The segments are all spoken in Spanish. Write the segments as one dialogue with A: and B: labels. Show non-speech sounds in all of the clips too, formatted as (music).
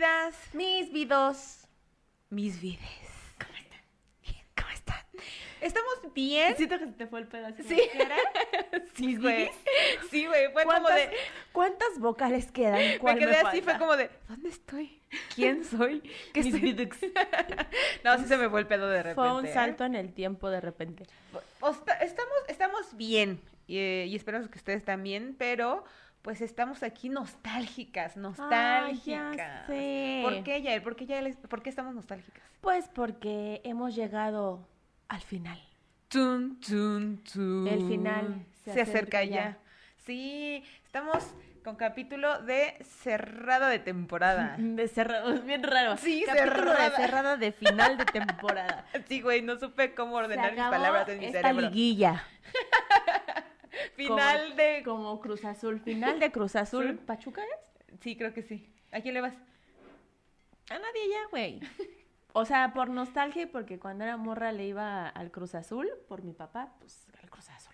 A: vidas,
B: Mis vidos.
A: mis vides. ¿Cómo están? Bien, ¿cómo están? ¿Estamos bien?
B: Siento que se te fue el pedazo.
A: Sí. (laughs) Sí, güey. Sí, güey, fue como
B: ¿Cuántas,
A: de...
B: ¿Cuántas vocales quedan?
A: Me
B: ¿Cuál
A: quedé así,
B: falta?
A: fue como de, ¿dónde estoy? ¿Quién soy? (laughs) ¿Qué
B: Mis vidux. (laughs)
A: No, sí se me fue el pedo de repente.
B: Fue un
A: ¿eh?
B: salto en el tiempo de repente.
A: O esta- estamos, estamos bien y, eh, y esperamos que ustedes también, pero pues estamos aquí nostálgicas, nostálgicas.
B: sé.
A: ¿Por qué, Yael? ¿Por qué, Yael ¿Por qué estamos nostálgicas?
B: Pues porque hemos llegado al final.
A: Tun, tun, tun.
B: El final
A: se,
B: se
A: acerca
B: acerca
A: ya.
B: ya.
A: Sí, estamos con capítulo de cerrada de temporada. (laughs)
B: De cerrado, es bien raro.
A: Sí,
B: Capítulo
A: cerrada.
B: de cerrada de final de temporada. (laughs)
A: Sí, güey, no supe cómo ordenar mis palabras en mi
B: esta
A: cerebro.
B: liguilla. (laughs) (laughs)
A: Final
B: Como-
A: de...
B: Como Cruz Azul. Final de Cruz Azul. ¿Pachuca es?
A: Sí, creo que sí. ¿A quién le vas?
B: A nadie ya, güey. (laughs) O sea, por nostalgia y porque cuando era morra le iba al Cruz Azul, por mi papá, pues al Cruz Azul.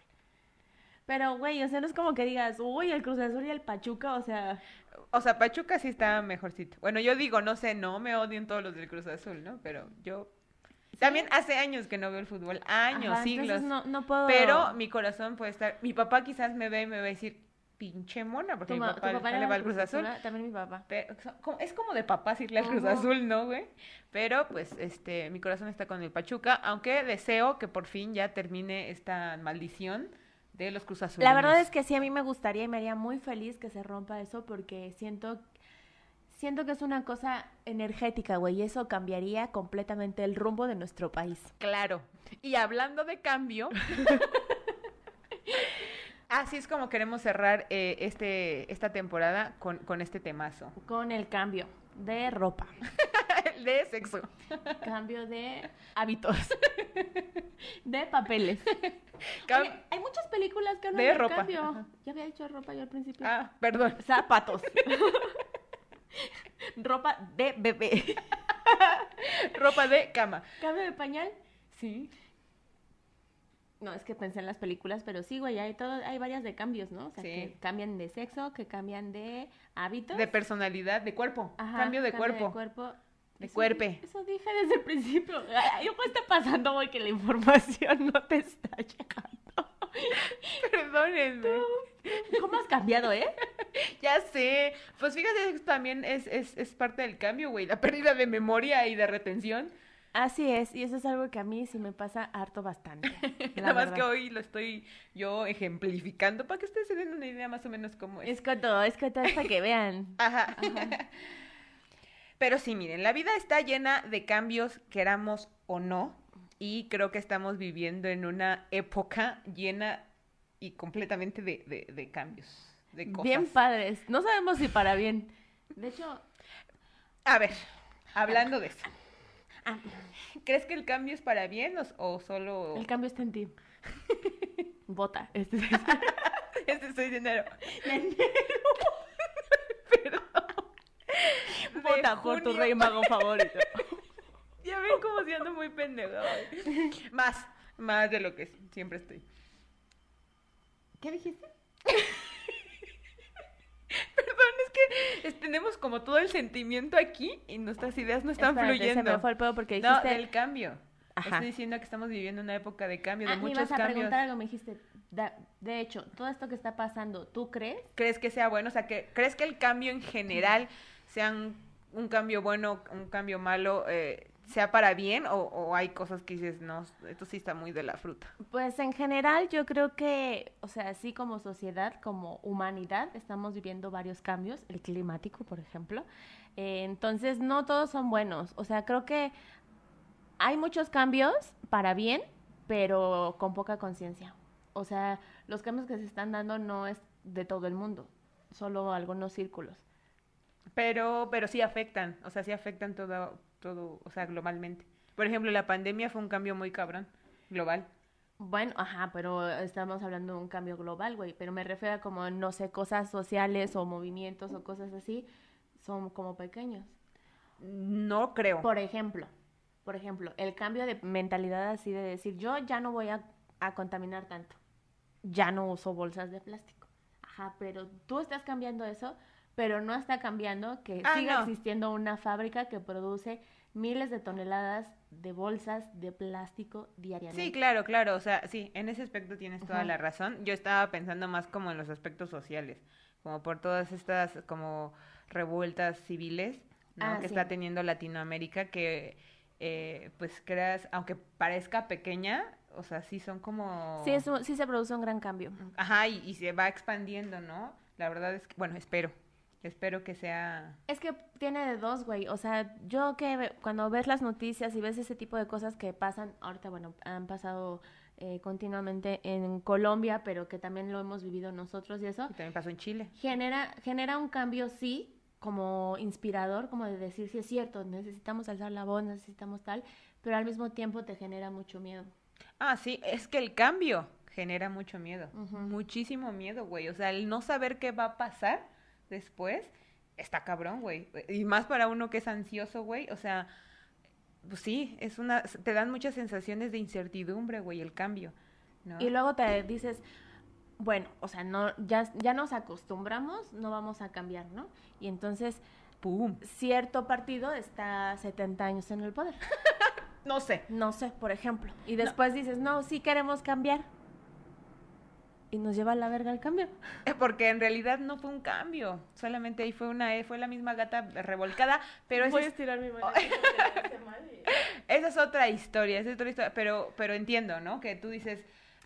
B: Pero, güey, o sea, no es como que digas, uy, el Cruz Azul y el Pachuca, o sea,
A: O sea, Pachuca sí está mejorcito. Bueno, yo digo, no sé, no me odien todos los del Cruz Azul, ¿no? Pero yo también hace años que no veo el fútbol, años,
B: ajá,
A: siglos.
B: no, no puedo...
A: Pero mi corazón puede estar. Mi papá quizás me ve y me va a decir, pinche mona, porque mi papá,
B: papá
A: le va al Cruz Azul.
B: También mi papá.
A: Pero es como de papás irle al Cruz. Azul, ¿no, güey? Pero pues este, mi corazón está con el Pachuca, aunque deseo que por fin ya termine esta maldición de los Cruz Azules.
B: La verdad es que sí, a mí me gustaría y me haría muy feliz que se rompa eso porque siento, siento que es una cosa energética, güey, y eso cambiaría completamente el rumbo de nuestro país.
A: Claro. Y hablando de cambio, (laughs) así es como queremos cerrar eh, este, esta temporada con, con este temazo.
B: Con el cambio de ropa, (laughs)
A: de sexo. (laughs)
B: cambio de hábitos, de papeles.
A: Cam-
B: Oye, hay muchas películas que hablan
A: De
B: de
A: ropa,
B: cambio. Ya había dicho ropa yo al principio.
A: Ah, perdón.
B: Zapatos. (laughs) ropa de bebé. (laughs)
A: Ropa de cama.
B: Cambio de pañal.
A: Sí.
B: No, es que pensé en las películas, pero sí, güey, hay todo, hay varias de cambios, ¿no? O sea,
A: Sí.
B: que cambian de sexo, que cambian de hábitos.
A: De personalidad, de cuerpo.
B: Ajá,
A: cambio de cuerpo.
B: De cuerpo.
A: De
B: Eso
A: cuerpe.
B: Eso dije desde el principio. (laughs) Ay, ¿Qué está pasando, güey, que la información no te está llegando? (laughs)
A: Perdónenme.
B: ¿Cómo has cambiado, eh? (laughs)
A: Ya sé. Pues fíjate, esto también es, es, es parte del cambio, güey. La pérdida de memoria y de retención.
B: Así es, y eso es algo que a mí sí me pasa harto bastante. (laughs)
A: Nada más que hoy lo estoy yo ejemplificando para que ustedes se den una idea más o menos cómo es.
B: Es coto, es coto, es para que vean.
A: Ajá. Pero sí, miren, la vida está llena de cambios, queramos o no, y creo que estamos viviendo en una época llena y completamente de, de- de cambios, de cosas.
B: Bien padres. No sabemos si para bien. De hecho,
A: A ver, hablando de eso, ¿crees que el cambio es para bien o, o solo...
B: el cambio está en ti. (laughs) Vota. Este es- (laughs)
A: Este soy dinero. (laughs)
B: Vota
A: De
B: por tu rey mago favorito.
A: Ya ven como si ando muy pendejo. (laughs) Más, más de lo que siempre estoy.
B: ¿Qué dijiste? (laughs)
A: Perdón, es que tenemos como todo el sentimiento aquí y nuestras ideas no están
B: Espérate,
A: fluyendo.
B: Se me fue el pedo porque
A: No,
B: dijiste.
A: del cambio.
B: Ajá.
A: Estoy diciendo que estamos viviendo una época de cambio, de
B: Ah,
A: muchos
B: ibas a
A: cambios.
B: preguntar algo, me dijiste. da- de hecho, todo esto que está pasando, ¿tú crees?
A: ¿Crees que sea bueno? O sea, que, ¿crees que el cambio en general sea un, un cambio bueno, un cambio malo, eh, sea para bien? O, o hay cosas que dices, no, esto sí está muy de la fruta?
B: Pues en general yo creo que, o sea, así como sociedad, como humanidad, estamos viviendo varios cambios, el climático, por ejemplo. Eh, entonces, no todos son buenos. O sea, creo que hay muchos cambios para bien, pero con poca conciencia. O sea, los cambios que se están dando no es de todo el mundo, solo algunos círculos.
A: Pero, pero sí afectan, o sea, sí afectan todo, todo, o sea, globalmente. Por ejemplo, la pandemia fue un cambio muy cabrón, global.
B: Bueno, ajá, pero estamos hablando de un cambio global, güey. Pero me refiero a como, no sé, cosas sociales o movimientos o cosas así, son como pequeños.
A: No creo.
B: Por ejemplo, por ejemplo, el cambio de mentalidad así de decir, yo ya no voy a, a contaminar tanto. Ya no uso bolsas de plástico. Ajá, pero tú estás cambiando eso, pero no está cambiando que
A: Ah,
B: siga
A: no.
B: existiendo una fábrica que produce miles de toneladas de bolsas de plástico diariamente.
A: Sí, claro, claro, o sea, sí, en ese aspecto tienes toda la razón. Yo estaba pensando más como en los aspectos sociales, como por todas estas como revueltas civiles, ¿no?
B: Ah,
A: que
B: sí.
A: está teniendo Latinoamérica, que eh, pues creas, aunque parezca pequeña, o sea, sí son como...
B: Sí, eso, sí se produce un gran cambio.
A: Ajá, y, y se va expandiendo, ¿no? La verdad es que, bueno, espero, espero que sea...
B: Es que tiene de dos, güey. O sea, yo que cuando ves las noticias y ves ese tipo de cosas que pasan, ahorita, bueno, han pasado eh, continuamente en Colombia, pero que también lo hemos vivido nosotros y eso,
A: Y también pasó en Chile.
B: genera, genera un cambio, sí, como inspirador, como de decir, sí es cierto, necesitamos alzar la voz, necesitamos tal, pero al mismo tiempo te genera mucho miedo.
A: Ah, sí, es que el cambio genera mucho miedo, muchísimo miedo, güey. O sea, el no saber qué va a pasar después está cabrón, güey. Y más para uno que es ansioso, güey. O sea, pues sí, es una, te dan muchas sensaciones de incertidumbre, güey, el cambio, ¿no?
B: Y luego te dices, bueno, o sea, no, ya, ya nos acostumbramos, no vamos a cambiar, ¿no? Y entonces
A: ¡Pum!
B: cierto partido está 70 años en el poder. (laughs)
A: No sé.
B: No sé, por ejemplo. Y después dices, no, sí queremos cambiar. Y nos lleva a la verga el cambio. (laughs)
A: Porque en realidad no fue un cambio, solamente ahí fue una, fue la misma gata revolcada, pero
B: Voy
A: es,
B: estirar mi (laughs) mano.
A: esa es otra historia, esa es otra historia, pero, pero entiendo, ¿no? Que tú dices,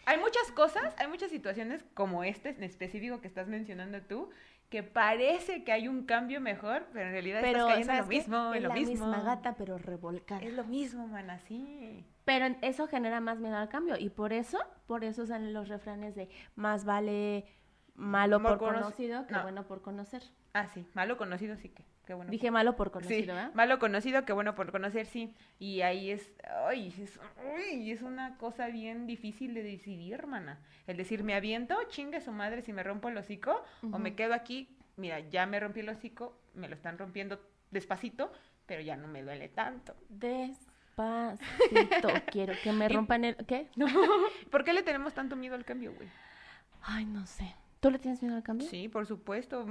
A: hay muchas cosas, hay muchas situaciones como este en específico que estás mencionando tú, que parece que hay un cambio mejor, pero en realidad
B: Pero,
A: estás cayendo en lo mismo,
B: es
A: en lo
B: la
A: mismo.
B: misma gata, pero revolcada.
A: Es lo mismo, man, así.
B: Pero eso genera más miedo al cambio. Y por eso, por eso salen los refranes de más vale malo
A: Mal
B: por
A: conoc-
B: conocido que
A: no.
B: bueno por conocer.
A: Ah, sí, malo conocido sí que, bueno.
B: Dije malo por
A: Sí,
B: conocido, ¿verdad?
A: malo conocido que bueno por conocer, sí. Y ahí es, ay, es, uy, es una cosa bien difícil de decidir, hermana. El decir, me aviento, chingue su madre si me rompo el hocico, o me quedo aquí, mira, ya me rompí el hocico, me lo están rompiendo despacito, pero ya no me duele tanto.
B: Despacito, (laughs) quiero que me rompan el... ¿Qué? (laughs)
A: ¿Por qué le tenemos tanto miedo al cambio, güey?
B: Ay, no sé. ¿Tú le tienes miedo al cambio?
A: Sí, por supuesto.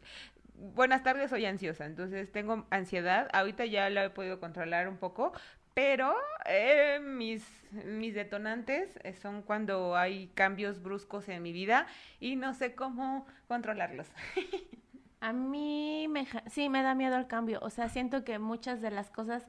A: (laughs) Buenas tardes, soy ansiosa, entonces tengo ansiedad. Ahorita ya la he podido controlar un poco, pero eh, mis, mis detonantes eh, son cuando hay cambios bruscos en mi vida y no sé cómo controlarlos.
B: A mí me, sí me da miedo al cambio. O sea, siento que muchas de las cosas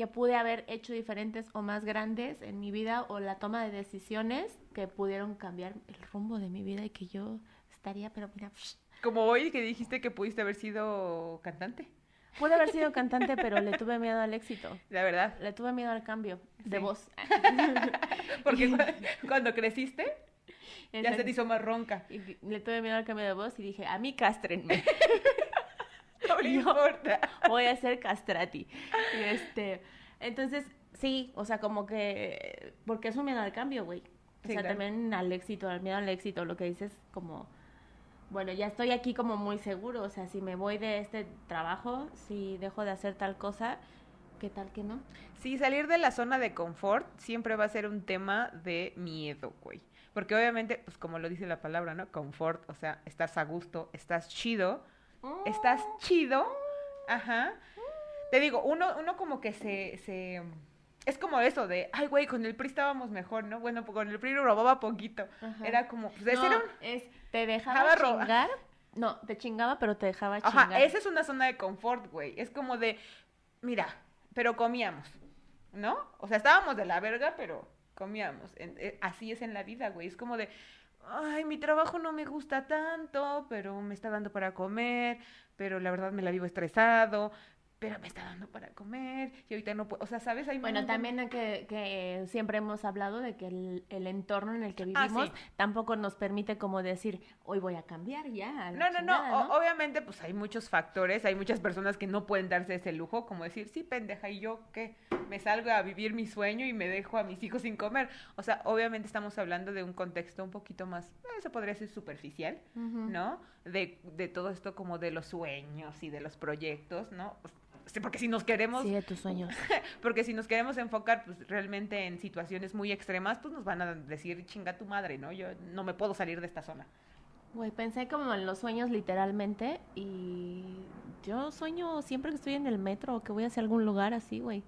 B: que pude haber hecho diferentes o más grandes en mi vida o la toma de decisiones que pudieron cambiar el rumbo de mi vida y que yo estaría, pero mira, psh,
A: Como hoy que dijiste que pudiste haber sido cantante,
B: pude haber sido (laughs) cantante, pero le tuve miedo al éxito.
A: la verdad.
B: Le tuve miedo al cambio de
A: Sí.
B: voz. (laughs)
A: Porque (laughs) cu- cuando creciste, ya se te hizo más ronca.
B: Y le tuve miedo al cambio de voz y dije, a mí castrenme. (laughs)
A: No importa.
B: voy a ser castrati. Este, entonces, sí, o sea, como que, porque es un miedo al cambio, güey. O
A: Sí,
B: sea,
A: claro.
B: también al éxito, al miedo al éxito, lo que dices como, bueno, ya estoy aquí como muy seguro, o sea, si me voy de este trabajo, si dejo de hacer tal cosa, ¿qué tal que no?
A: Sí, salir de la zona de confort siempre va a ser un tema de miedo, güey. Porque obviamente, pues como lo dice la palabra, ¿no? Confort, o sea, estás a gusto, estás chido, estás chido, ajá. Te digo, uno, uno como que se, se, es como eso de, ay, güey, con el PRI estábamos mejor, ¿no? Bueno, con el PRI robaba poquito.
B: Ajá.
A: Era como, pues
B: No,
A: era un-
B: es, te dejaba chingar, no, te chingaba, pero te dejaba
A: Ajá,
B: chingar.
A: esa es una zona de confort, güey. Es como de, mira, pero comíamos, ¿no? O sea, estábamos de la verga, pero comíamos. Eh, así es en la vida, güey. Es como de, ay, mi trabajo no me gusta tanto, pero me está dando para comer, pero la verdad me la vivo estresado, pero me está dando para comer, y ahorita no puedo, o sea, ¿sabes? Hay
B: Bueno, también que, que siempre hemos hablado de que el, el entorno en el que
A: Ah,
B: vivimos
A: sí.
B: tampoco nos permite como decir, hoy voy a cambiar ya.
A: No, no, no,
B: chingada",
A: o- obviamente pues hay muchos factores, hay muchas personas que no pueden darse ese lujo, como decir, sí, pendeja, ¿y yo qué? Me salgo a vivir mi sueño y me dejo a mis hijos sin comer. O sea, obviamente estamos hablando de un contexto un poquito más, eh, se podría decir superficial. ¿no? De, de todo esto como de los sueños y de los proyectos, ¿no? Porque si nos queremos,
B: Sigue tus sueños. (laughs)
A: porque si nos queremos enfocar pues realmente en situaciones muy extremas, pues nos van a decir, chinga tu madre, ¿no? Yo no me puedo salir de esta zona.
B: Güey, pensé como en los sueños literalmente y yo sueño siempre que estoy en el metro o que voy hacia algún lugar así, güey.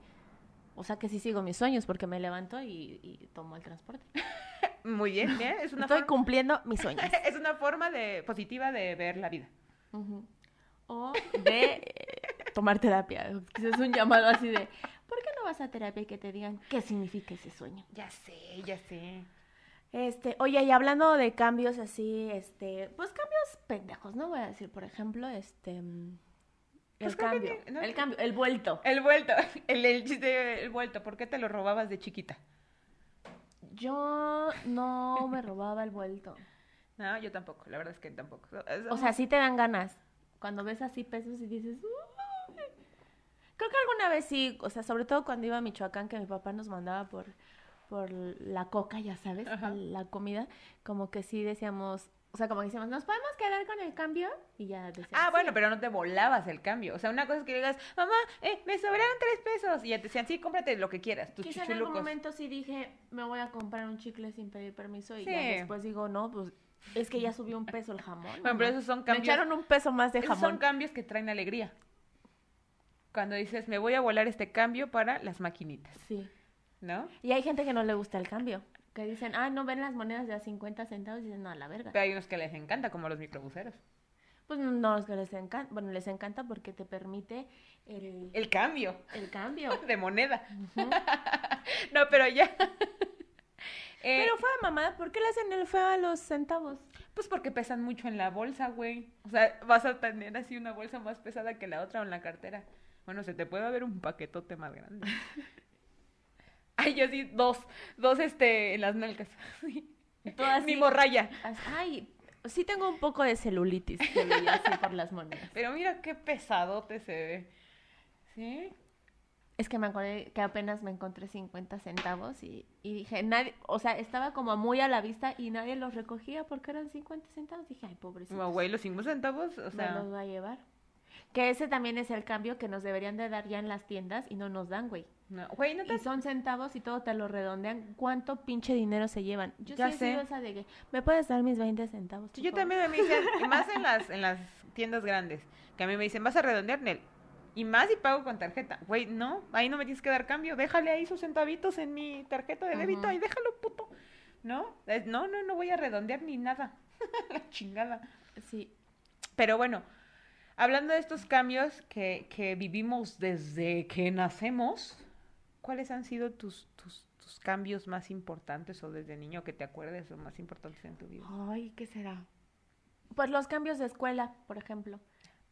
B: O sea que sí sigo mis sueños porque me levanto y, y tomo el transporte. (laughs)
A: Muy bien, bien. Es una,
B: Estoy
A: forma,
B: cumpliendo mis sueños. (laughs)
A: es una forma de, positiva de ver la vida.
B: O de eh, tomar terapia. Es un llamado así de, ¿por qué no vas a terapia y que te digan qué significa ese sueño?
A: Ya sé, ya sé.
B: Este, oye, y hablando de cambios así, este, pues cambios pendejos, ¿no? Voy a decir, por ejemplo, este, mm, el
A: Pues que
B: cambio,
A: no-
B: el cambio, el vuelto.
A: El vuelto, (laughs) el, el chiste, el vuelto. ¿Por qué te lo robabas de chiquita?
B: Yo no me robaba el vuelto.
A: No, yo tampoco, la verdad es que tampoco.
B: O sea, sí te dan ganas. Cuando ves así pesos y dices, "Uy". Creo que alguna vez sí, o sea, sobre todo cuando iba a Michoacán, que mi papá nos mandaba por, por la coca, ya sabes,
A: Ajá.
B: la comida, como que sí decíamos, o sea, como decíamos, ¿nos podemos quedar con el cambio? Y ya decíamos,
A: Ah,
B: "Sí".
A: bueno, pero no te volabas el cambio. O sea, una cosa es que digas, mamá, eh, me sobraron tres pesos. Y ya te decían, sí, cómprate lo que quieras, tus
B: Quizá en algún momento sí dije, me voy a comprar un chicle sin pedir permiso y
A: Sí.
B: ya después digo, no, pues es que ya subió un peso el jamón.
A: Bueno, pero
B: mamá".
A: esos son
B: Me
A: cambios.
B: echaron un peso más de
A: esos
B: jamón.
A: son cambios que traen alegría. Cuando dices, me voy a volar este cambio para las maquinitas,
B: Sí.
A: ¿no?
B: Y hay gente que no le gusta el cambio. Que dicen, ah, no ven las monedas de a 50 centavos y dicen, no, a la verga.
A: Pero hay unos que les encanta, como los microbuseros.
B: Pues no, es que les encanta. Bueno, les encanta porque te permite el,
A: El cambio
B: el cambio. (laughs)
A: de moneda. (laughs) No, pero ya. (laughs) Eh,
B: Pero fue a mamada, ¿por qué le hacen el feo a los centavos?
A: Pues porque pesan mucho en la bolsa, güey. O sea, vas a tener así una bolsa más pesada que la otra o en la cartera. Bueno, se te puede ver un paquetote más grande. (laughs) Ay, yo sí, dos, dos este, en las nalgas.
B: Así-
A: Mi morralla.
B: As- Ay, sí tengo un poco de celulitis, que veía así por las monedas.
A: Pero mira qué pesadote se ve. ¿Sí?
B: Es que me acordé que apenas me encontré 50 centavos y, y dije, nadie, o sea, estaba como muy a la vista y nadie los recogía porque eran 50 centavos. Dije, ay, pobrecito.
A: No, güey, los cinco centavos, o
B: me
A: sea...
B: los va a llevar. Que ese también es el cambio que nos deberían de dar ya en las tiendas y no nos dan, güey.
A: No, güey, no te...
B: Y son centavos y todo te lo redondean. ¿Cuánto pinche dinero se llevan? Yo
A: Ya
B: sí
A: sé.
B: esa de que, ¿me puedes dar mis 20 centavos?
A: Sí, yo
B: favor?"
A: también me dicen, y más en las, (laughs) en las tiendas grandes, que a mí me dicen, vas a redondear, Nel. Y más si pago con tarjeta. Güey, no, ahí no me tienes que dar cambio. Déjale ahí sus centavitos en mi tarjeta de débito.
B: Ujú.
A: Ahí déjalo, puto. ¿No? No, no, no voy a redondear ni nada. (laughs) La chingada.
B: Sí.
A: Pero bueno, hablando de estos cambios que, que vivimos desde que nacemos, ¿cuáles han sido tus, tus, cambios más importantes o desde niño que te acuerdes o más importantes en tu vida?
B: Ay, ¿qué será? Pues los cambios de escuela, por ejemplo.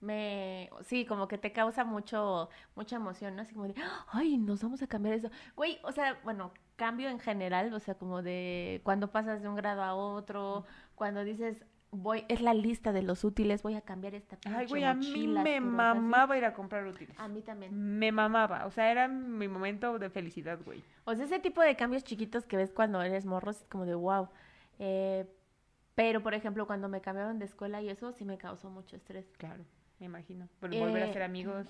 B: Me, sí, como que te causa mucho, mucha emoción, ¿no? Así como de, ay, nos vamos a cambiar eso. Güey, o sea, bueno, cambio en general, o sea, como de cuando pasas de un grado a otro, cuando dices, voy, es la lista de los útiles, voy a cambiar esta
A: Ay,
B: pinche
A: güey, a mí me mamaba ir a comprar útiles.
B: A mí también.
A: Me mamaba. O sea, era mi momento de felicidad, güey.
B: O sea, ese tipo de cambios chiquitos que ves cuando eres morro, es como de wow. Eh, pero, por ejemplo, cuando me cambiaron de escuela y eso, sí me causó mucho estrés.
A: Claro, me imagino. Pero volver a
B: Eh,
A: ser amigos.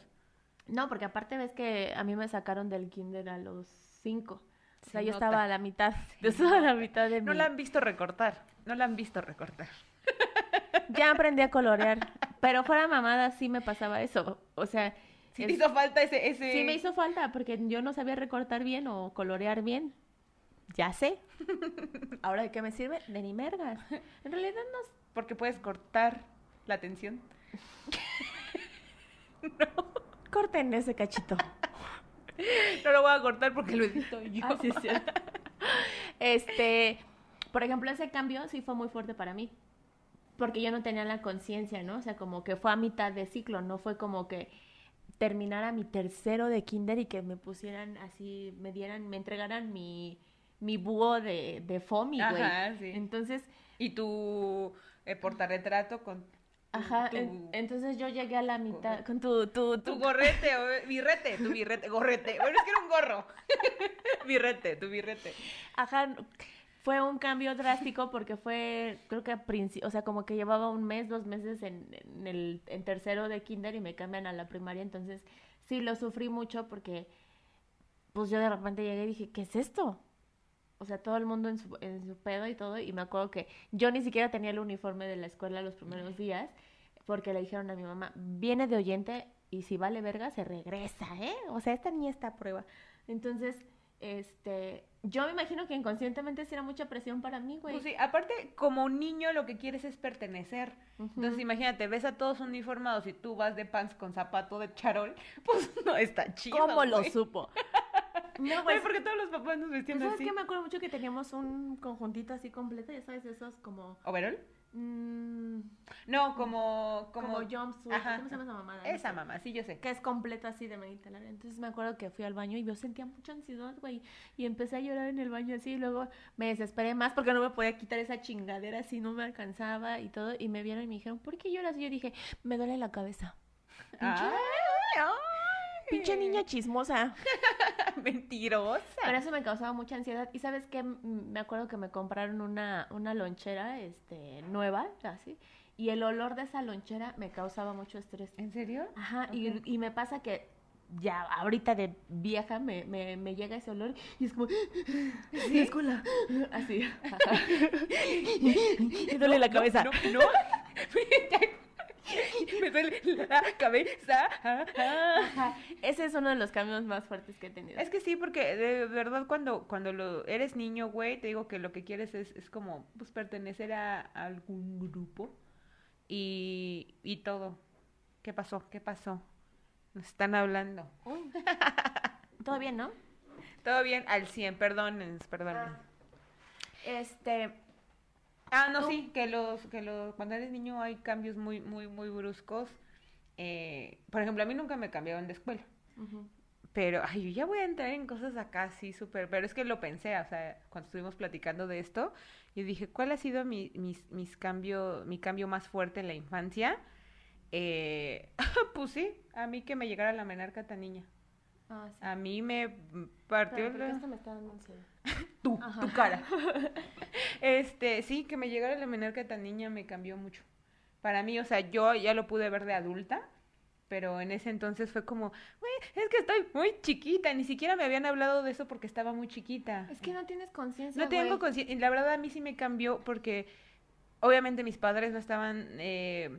B: No, porque aparte ves que a mí me sacaron del kinder a los cinco. O
A: Se
B: sea, yo
A: nota.
B: estaba a la mitad. (laughs) Yo estaba a la mitad de
A: No
B: mi...
A: la han visto recortar. No la han visto recortar.
B: Ya aprendí a colorear. Pero fuera mamada sí me pasaba eso. O sea,
A: Si
B: es-
A: te hizo falta ese, ese...
B: sí me hizo falta porque yo no sabía recortar bien o colorear bien. Ya sé. (laughs) ¿Ahora de qué me sirve? De ni mergas. En realidad no...
A: Porque puedes cortar la tensión. (laughs)
B: Corten ese cachito. (laughs)
A: No lo voy a cortar porque lo edito yo.
B: Ah, sí, cierto. Este, por ejemplo, ese cambio sí fue muy fuerte para mí. Porque yo no tenía la conciencia, ¿no? O sea, como que fue a mitad de ciclo, no fue como que terminara mi tercero de kinder y que me pusieran así, me dieran, me entregaran mi, mi búho de, de FOMI, güey.
A: Ajá, sí.
B: Entonces,
A: Y tu eh, portarretrato con
B: ajá,
A: tu,
B: en- entonces yo llegué a la mitad con tu, tu,
A: tu
B: tu,
A: gorrete o birrete, tu birrete, gorrete. Bueno, es que era un gorro. (laughs) birrete, tu birrete.
B: Ajá, fue un cambio drástico porque fue, creo que a principio, o sea, como que llevaba un mes, dos meses en, en el en tercero de kinder y me cambian a la primaria, entonces sí lo sufrí mucho porque pues yo de repente llegué y dije, ¿qué es esto? o sea, todo el mundo en su, en su pedo y todo, y me acuerdo que yo ni siquiera tenía el uniforme de la escuela los primeros días, porque le dijeron a mi mamá, viene de oyente y si vale verga se regresa, ¿eh? O sea, esta niña está a prueba. Entonces, este, yo me imagino que inconscientemente sí era mucha presión para mí, güey.
A: Pues sí, aparte, como niño lo que quieres es pertenecer. Entonces, imagínate, ves a todos uniformados y tú vas de pants con zapato de charol, (laughs) pues no está chido.
B: ¿Cómo lo supo? (laughs)
A: No, güey, porque todos los papás nos vestían
B: ¿Sabes
A: así.
B: qué? Me acuerdo mucho que teníamos un conjuntito así completo, ya sabes, esos como...
A: ¿Overall?
B: Mm,
A: No, como...
B: como,
A: Como,
B: jumpsuit,
A: Ajá.
B: ¿cómo se llama esa mamada? No
A: Esa
B: sé.
A: mamá, sí, yo sé.
B: Que es completo así de manita larga. Entonces me acuerdo que fui al baño y yo sentía mucha ansiedad, güey. Y empecé a llorar en el baño así. Y luego me desesperé más porque no me podía quitar esa chingadera así, no me alcanzaba y todo. Y me vieron y me dijeron, ¿por qué lloras? Y yo dije, me duele la cabeza. Pinche,
A: Ay, ay.
B: Pinche niña chismosa. (laughs)
A: Mentirosa.
B: Pero eso me causaba mucha ansiedad. Y sabes qué, me acuerdo que me compraron una, una lonchera este, nueva, así. Y el olor de esa lonchera me causaba mucho estrés.
A: ¿En serio?
B: Ajá, y, y me pasa que ya ahorita de vieja me, me, me llega ese olor y es como, ¿Sí? escuela, así. (laughs) (laughs) me duele la cabeza.
A: No, no. (laughs) Me duele la cabeza.
B: Ajá, Ese es uno de los cambios más fuertes que he tenido.
A: Es que sí, porque de verdad cuando, cuando lo eres niño, güey, te digo que lo que quieres es, es como pues pertenecer a, algún grupo y, y todo. ¿Qué pasó? ¿Qué pasó? Nos están hablando.
B: Uy. Todo bien, ¿no?
A: Todo bien, al 100, perdónennos, perdónennos.
B: Este,
A: Ah, no,
B: ¿Tú?
A: sí, que los, que los, cuando eres niño hay cambios muy, muy, muy bruscos. Eh, por ejemplo, a mí nunca me cambiaron de escuela.
B: ujú,
A: Pero, ay, yo ya voy a entrar en cosas acá, sí, súper. Pero es que lo pensé, o sea, cuando estuvimos platicando de esto, yo dije, ¿cuál ha sido mi, mis, mis cambio, mi cambio más fuerte en la infancia? Eh, (laughs) pues sí, a mí que me llegara la menarca tan niña.
B: ah, sí.
A: A mí me partió
B: porque
A: la-
B: esto me está dando.
A: Tú,
B: Ajá.
A: tu cara. (laughs) Este, sí, que me llegara la menarca tan niña me cambió mucho. Para mí, o sea, yo ya lo pude ver de adulta, pero en ese entonces fue como, güey, es que estoy muy chiquita, ni siquiera me habían hablado de eso porque estaba muy chiquita.
B: Es que no tienes conciencia,
A: No tengo conciencia, y la verdad a mí sí me cambió porque obviamente mis padres no estaban eh,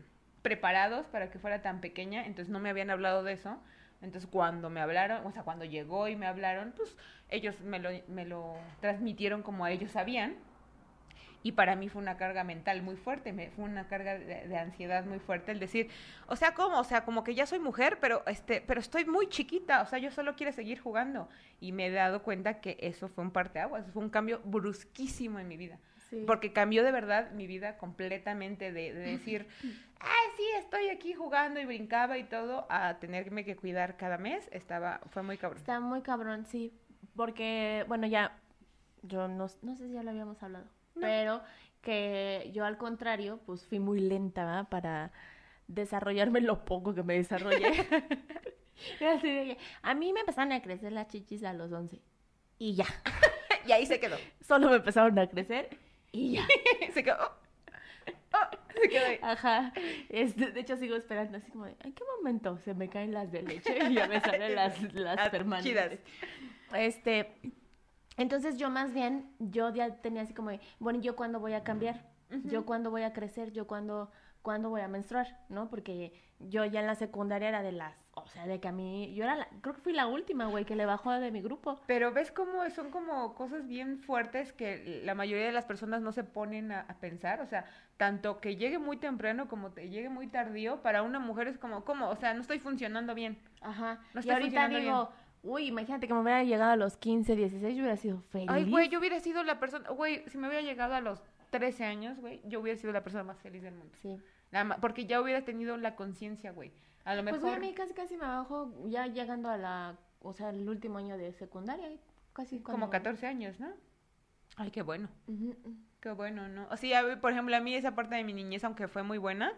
A: preparados para que fuera tan pequeña, entonces no me habían hablado de eso. Entonces cuando me hablaron, o sea, cuando llegó y me hablaron, pues ellos me lo, me lo transmitieron como ellos sabían. Y para mí fue una carga mental muy fuerte, me, fue una carga de, de ansiedad muy fuerte el decir, o sea, ¿cómo? O sea, como que ya soy mujer, pero este, pero estoy muy chiquita, o sea, yo solo quiero seguir jugando. Y me he dado cuenta que eso fue un parteaguas, fue un cambio brusquísimo en mi vida.
B: Sí.
A: Porque cambió de verdad mi vida completamente de, de decir, (laughs) ay, sí, estoy aquí jugando y brincaba y todo, a tenerme que cuidar cada mes, estaba, fue muy cabrón.
B: Está muy cabrón, sí. Porque, bueno, ya, yo no, no sé si ya lo habíamos hablado,
A: No.
B: pero que yo al contrario, pues fui muy lenta ¿verdad? para desarrollarme lo poco que me desarrollé. (laughs) (laughs) A mí me empezaron a crecer las chichis a los 11 y ya.
A: y ahí se quedó.
B: Solo me empezaron a crecer (laughs) y ya. (laughs)
A: se quedó. Oh, se quedó ahí.
B: Ajá. Este, de hecho, sigo esperando así como de, ¿en qué momento se me caen las de leche? Y ya me salen (laughs) las, las permanentes.
A: chidas.
B: Este, entonces yo más bien, yo ya tenía así como de, bueno, ¿yo cuándo voy a cambiar? ¿Yo cuándo voy a crecer? ¿Yo cuándo, cuándo voy a menstruar? ¿No? Porque yo ya en la secundaria era de las, o sea, de que a mí, yo era la, creo que fui la última, güey, que le bajó de mi grupo.
A: Pero ves cómo son como cosas bien fuertes que la mayoría de las personas no se ponen a, a pensar. O sea, tanto que llegue muy temprano como que llegue muy tardío, para una mujer es como, ¿cómo? O sea, no estoy funcionando bien.
B: Ajá.
A: No
B: y
A: está
B: ahorita digo, uy, imagínate que me hubiera llegado a los 15, 16, yo hubiera sido feliz.
A: Ay, güey, yo hubiera sido la persona, güey, si me hubiera llegado a los 13 años, güey, yo hubiera sido la persona más feliz del mundo.
B: Sí.
A: Más, porque ya hubiera tenido la conciencia, güey. A lo
B: Pues
A: mejor...
B: güey, a mí casi casi me bajó ya llegando a la, o sea, el último año de secundaria, casi
A: Como
B: cuando-
A: 14 años, ¿no? Ay, qué bueno. Qué bueno, ¿no? O sea, a por ejemplo, a mí esa parte de mi niñez, aunque fue muy buena,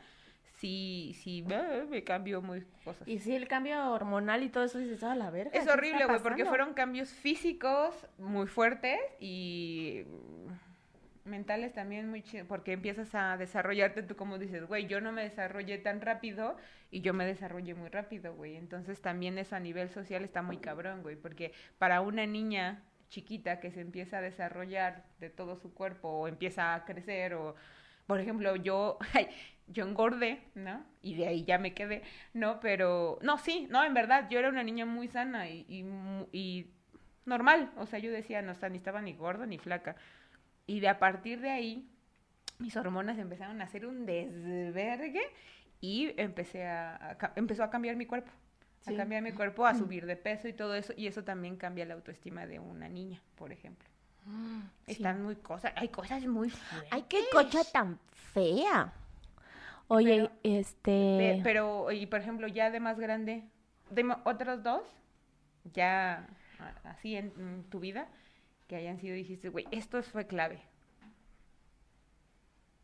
A: sí, sí, me cambió muy cosas.
B: Y sí, el cambio hormonal y todo eso dices, ah, la verga.
A: Es
B: ¿qué
A: horrible, güey, porque
B: pasando?".
A: fueron cambios físicos muy fuertes y mentales también muy chidos, porque empiezas a desarrollarte tú como dices, güey, yo no me desarrollé tan rápido y yo me desarrollé muy rápido, güey. Entonces también eso a nivel social está muy cabrón, güey, porque para una niña chiquita que se empieza a desarrollar de todo su cuerpo o empieza a crecer o, por ejemplo, yo, (laughs) ay, yo engordé, ¿no? Y de ahí ya me quedé, ¿no? Pero, no, sí, no, en verdad, yo era una niña muy sana y, y, y normal, o sea, yo decía, no, ni estaba ni gorda ni flaca. Y de a partir de ahí, mis hormonas empezaron a hacer un desvergue y empecé a, empezó a cambiar mi cuerpo. A cambiar mi cuerpo, a subir de peso y todo eso. Y eso también cambia la autoestima de una niña, por ejemplo. (gasps) Mm, Están muy cosas, hay cosas muy feas.
B: Ay, qué cocha tan fea. Oye, este...
A: pero, y por ejemplo, ya de más grande, de otros dos, ya así en, tu vida, que hayan sido, dijiste, güey, esto fue clave.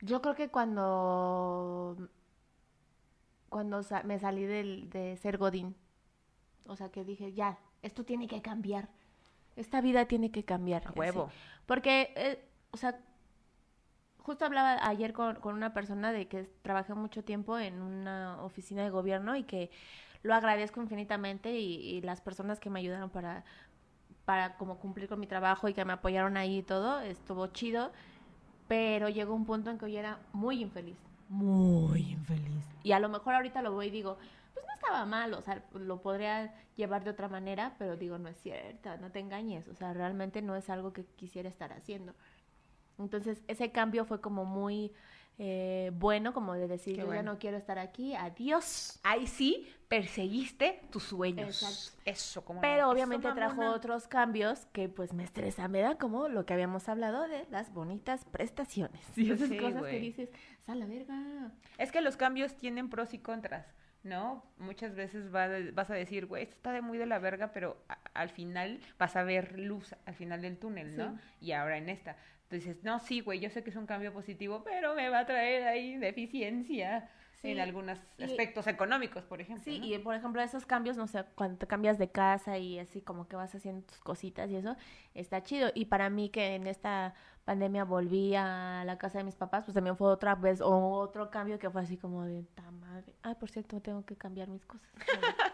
B: Yo creo que cuando cuando me salí del, de ser Godín, o sea, que dije, ya, esto tiene que cambiar, esta vida tiene que cambiar.
A: A huevo.
B: Porque, eh, o sea, justo hablaba ayer con, con, una persona de que trabajé mucho tiempo en una oficina de gobierno y que lo agradezco infinitamente y, y las personas que me ayudaron para, para como cumplir con mi trabajo y que me apoyaron ahí y todo, estuvo chido, pero llegó un punto en que yo era muy infeliz, muy infeliz. Y a lo mejor ahorita lo voy y digo, pues no estaba mal, o sea, lo podría llevar de otra manera, pero digo, no es cierto, no te engañes, o sea, realmente no es algo que quisiera estar haciendo. Entonces, ese cambio fue como muy eh, bueno, como de decir, yo ya no quiero estar aquí, adiós.
A: Ahí sí, perseguiste tus sueños. Exacto.
B: Eso, como Pero obviamente trajo otros cambios que pues me estresan, ¿verdad? Como lo que habíamos hablado de las bonitas prestaciones. Y esas cosas que dices, sal la verga.
A: Es que los cambios tienen pros y contras. ¿no? Muchas veces vas a decir, güey, esto está de muy de la verga, pero al final vas a ver luz al final del túnel, ¿no? Y ahora en esta. Entonces, no, sí, güey, yo sé que es un cambio positivo, pero me va a traer ahí deficiencia en algunos aspectos económicos, por ejemplo.
B: Sí, y por ejemplo, esos cambios, no sé, cuando te cambias de casa y así como que vas haciendo tus cositas y eso, está chido. Y para mí que en esta pandemia volví a la casa de mis papás, pues también fue otra vez otro cambio que fue así como de, ta madre, ay, por cierto, tengo que cambiar mis cosas. (laughs)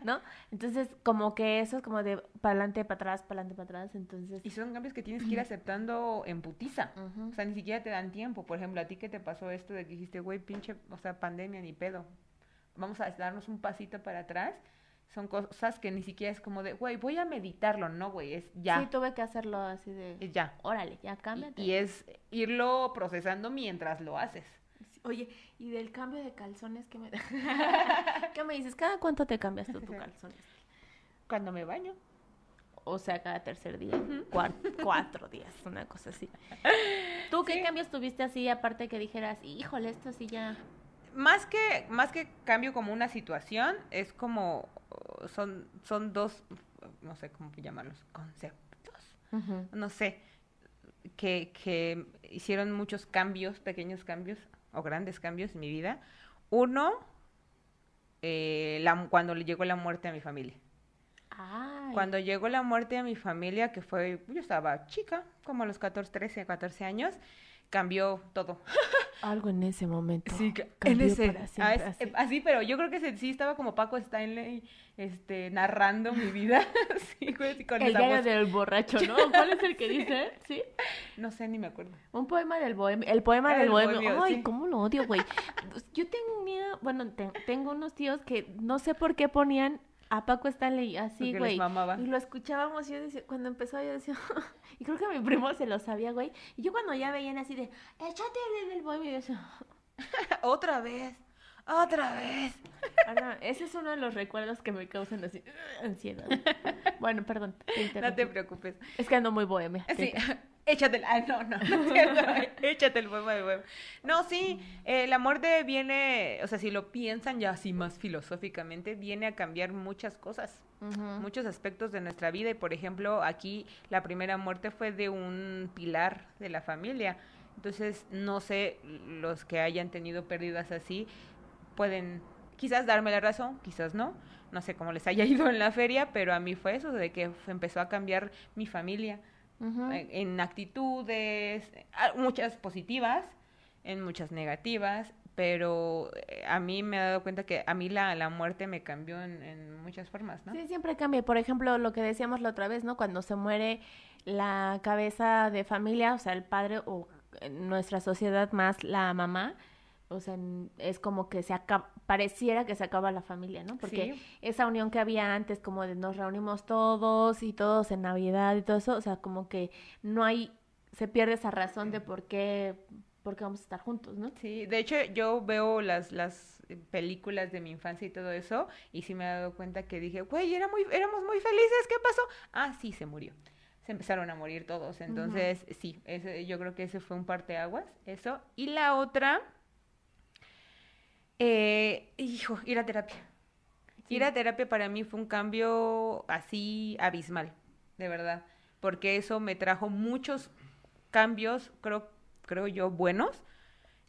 B: (laughs) ¿no? Entonces, como que eso es como de para adelante, para atrás, para adelante, para atrás, entonces...
A: Y son cambios que tienes que ir aceptando en putiza, o sea, ni siquiera te dan tiempo, por ejemplo, a ti que te pasó esto de que dijiste, güey, pinche, o sea, pandemia, ni pedo, vamos a darnos un pasito para atrás, son cosas que ni siquiera es como de, güey, voy a meditarlo, no, güey, es ya.
B: Sí, tuve que hacerlo así de...
A: ya.
B: Órale, ya cámbiate.
A: y es irlo procesando mientras lo haces.
B: Oye, y del cambio de calzones, ¿qué me, (laughs) ¿qué me dices? ¿Cada cuánto te cambias tú tu calzones?
A: Cuando me baño.
B: O sea, cada tercer día, cuatro, días, una cosa así. ¿Tú qué cambios tuviste así, aparte que dijeras, híjole, esto sí ya...
A: Más que, más que cambio como una situación, es como, son, son dos, no sé cómo llamarlos, conceptos, no sé, que, que hicieron muchos cambios, pequeños cambios o grandes cambios en mi vida. Uno, eh, la, cuando le llegó la muerte a mi familia. Cuando llegó la muerte a mi familia, que fue, yo estaba chica, como a los 14, 13, 14 años, cambió todo.
B: Algo en ese momento.
A: Sí, en ese. Ah, así. pero yo creo que sí estaba como Paco Stanley este, narrando mi vida. (laughs) sí,
B: güey, con el diario del borracho, ¿no? (laughs) ¿Cuál es el que dice? ¿Sí?
A: No sé, ni me acuerdo.
B: Un poema del bohemio. El poema del bohemio. Ay, cómo lo odio, güey. (laughs) Yo tenía, bueno, tengo unos tíos que no sé por qué ponían a Paco Stanley así, güey. Y lo escuchábamos y yo decía, cuando empezó yo decía, (laughs) y creo que mi primo se lo sabía, güey. Y yo cuando ya veían así de, échate el del yo decía, (laughs)
A: otra vez, otra vez.
B: Ah, ese es uno de los recuerdos que me causan así, (laughs) ansiedad. Bueno, perdón.
A: no te preocupes.
B: Es que ando muy bohemia.
A: Sí. Échate ah, no, no, no (laughs) échate el poema de huevo. No, sí, eh, la muerte viene, o sea, si lo piensan ya así más filosóficamente, viene a cambiar muchas cosas, muchos aspectos de nuestra vida. Y por ejemplo, aquí la primera muerte fue de un pilar de la familia. Entonces, no sé, los que hayan tenido pérdidas así pueden quizás darme la razón, quizás no. No sé cómo les haya (laughs) ido en la feria, pero a mí fue eso, de que empezó a cambiar mi familia en, actitudes, muchas positivas, en muchas negativas, pero eh, a mí me he dado cuenta que a mí la, la muerte me cambió en, en muchas formas, ¿no?
B: Sí, siempre cambia. Por ejemplo, lo que decíamos la otra vez, ¿no? Cuando se muere la cabeza de familia, o sea, el padre o en nuestra sociedad más la mamá, o sea, es como que se acaba, pareciera que se acaba la familia, ¿no? Porque
A: Sí.
B: esa unión que había antes, como de nos reunimos todos y todos en Navidad y todo eso, o sea, como que no hay, se pierde esa razón de por qué, por qué vamos a estar juntos, ¿no?
A: Sí, de hecho yo veo las, las películas de mi infancia y todo eso, y sí me he dado cuenta que dije, güey, era muy, éramos muy felices, ¿qué pasó? Ah, sí, se murió. Se empezaron a morir todos, entonces sí, ese, yo creo que ese fue un parteaguas, eso. Y la otra, eh, hijo, ir a terapia.
B: Sí.
A: Ir a terapia para mí fue un cambio así abismal, de verdad, porque eso me trajo muchos cambios, creo, creo yo, buenos.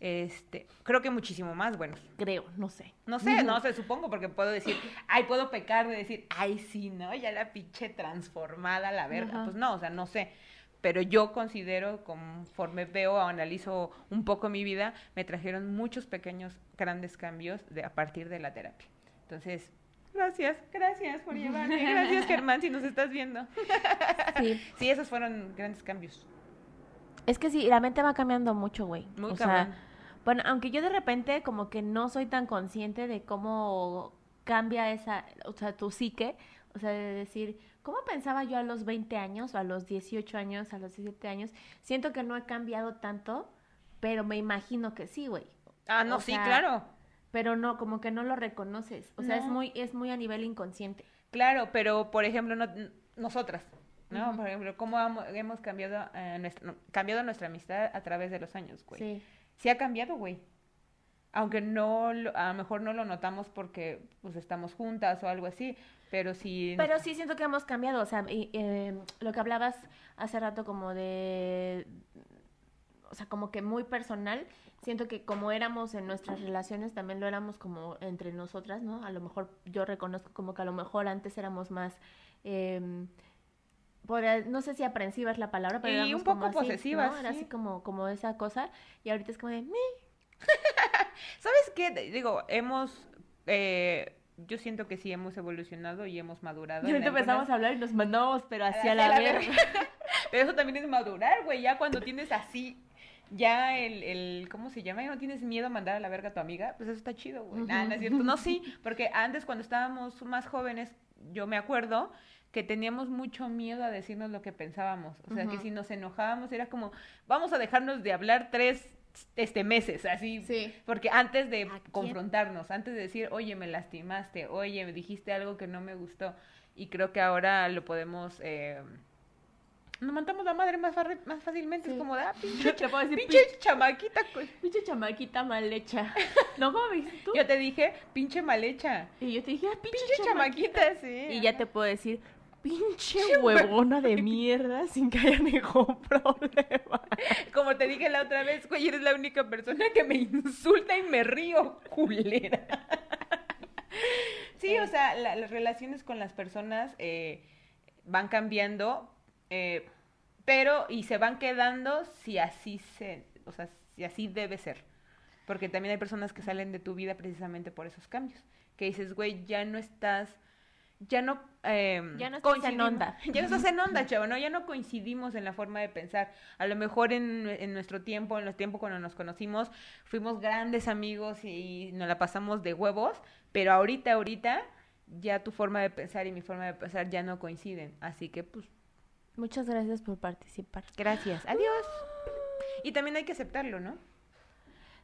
A: Este, creo que muchísimo más buenos.
B: Creo, no sé.
A: No sé, no sé, supongo, porque puedo decir, ay, puedo pecar de decir, ay, sí, ¿no? Ya la pinche transformada, la verga.
B: Ajá.
A: Pues no, o sea, no sé. Pero yo considero, conforme veo o analizo un poco mi vida, me trajeron muchos pequeños, grandes cambios de, a partir de la terapia. Entonces, gracias, gracias por (laughs) llevarme. Gracias, Germán, si nos estás viendo. (laughs)
B: Sí.
A: Sí, esos fueron grandes cambios.
B: Es que sí, la mente va cambiando mucho, güey.
A: Muy
B: o
A: cabrón.
B: sea, bueno, aunque yo de repente como que no soy tan consciente de cómo cambia esa, o sea, tu psique, o sea, de decir, ¿cómo pensaba yo a los 20 años, o a los 18 años, a los 17 años? Siento que no he cambiado tanto, pero me imagino que sí, güey.
A: Ah, no,
B: O
A: sí,
B: sea,
A: claro.
B: Pero no, como que no lo reconoces. O sea, es muy, es muy a nivel inconsciente.
A: Claro, pero por ejemplo, no- nosotras, ¿no? Por ejemplo, ¿cómo hemos cambiado, eh, nuestra, cambiado nuestra amistad a través de los años, güey?
B: Sí.
A: Sí ha cambiado, güey. Aunque no, a lo mejor no lo notamos porque pues estamos juntas o algo así, pero sí.
B: Pero sí siento que hemos cambiado, o sea, y, eh, lo que hablabas hace rato como de, o sea, como que muy personal, siento que como éramos en nuestras relaciones, también lo éramos como entre nosotras, ¿no? A lo mejor yo reconozco como que a lo mejor antes éramos más, eh, podría- no sé si aprensiva es la palabra, pero
A: Y un poco posesivas,
B: ¿no? Era
A: sí.
B: así como, como esa cosa, y ahorita es como de, "Meh". (laughs)
A: ¿Sabes qué? Digo, hemos. eh, yo siento que sí hemos evolucionado y hemos madurado.
B: Y ahorita empezamos a hablar y nos mandamos, pero hacia
A: Hacia
B: la
A: la
B: verga. (laughs)
A: Pero eso también es madurar, güey. Ya cuando tienes así, ya el, el, ¿cómo se llama? Ya no tienes miedo a mandar a la verga a tu amiga, pues eso está chido, güey. Nah, no es cierto. No, sí, porque antes cuando estábamos más jóvenes, yo me acuerdo que teníamos mucho miedo a decirnos lo que pensábamos. O sea, que si nos enojábamos era como, vamos a dejarnos de hablar tres este meses, así.
B: Sí.
A: Porque antes de confrontarnos, antes de decir, oye, me lastimaste, oye, me dijiste algo que no me gustó. Y creo que ahora lo podemos... Eh, nos matamos la madre más, más fácilmente.
B: Sí.
A: Es como de, ah, pinche,
B: Te puedo decir,
A: pinche chamaquita.
B: Pinche chamaquita mal hecha. (laughs) ¿No? ¿Cómo me dijiste tú?
A: Yo te dije, pinche mal hecha.
B: Y yo te dije, ah, pinche,
A: Pinche
B: chamaquita.
A: chamaquita, sí.
B: Y ya te puedo decir, pinche huevona de (laughs) mierda sin que haya ningún (laughs) problema.
A: Como te dije la otra vez, güey, eres la única persona que me insulta y me río, culera. Sí, o sea, la- las relaciones con las personas eh, van cambiando, eh, pero y se van quedando si así se, o sea, si así debe ser. Porque también hay personas que salen de tu vida precisamente por esos cambios. Que dices, güey, ya no estás, ya no... eh,
B: Ya no estás en
A: coincidimos-
B: onda. (laughs)
A: Ya no estás en onda, chavo, ¿no? Ya no coincidimos en la forma de pensar. A lo mejor en, en nuestro tiempo, en los tiempos cuando nos conocimos, fuimos grandes amigos y nos la pasamos de huevos, pero ahorita, ahorita, ya tu forma de pensar y mi forma de pensar ya no coinciden. Así que, pues,
B: Muchas gracias por participar.
A: gracias. Adiós. Y también hay que aceptarlo, ¿no?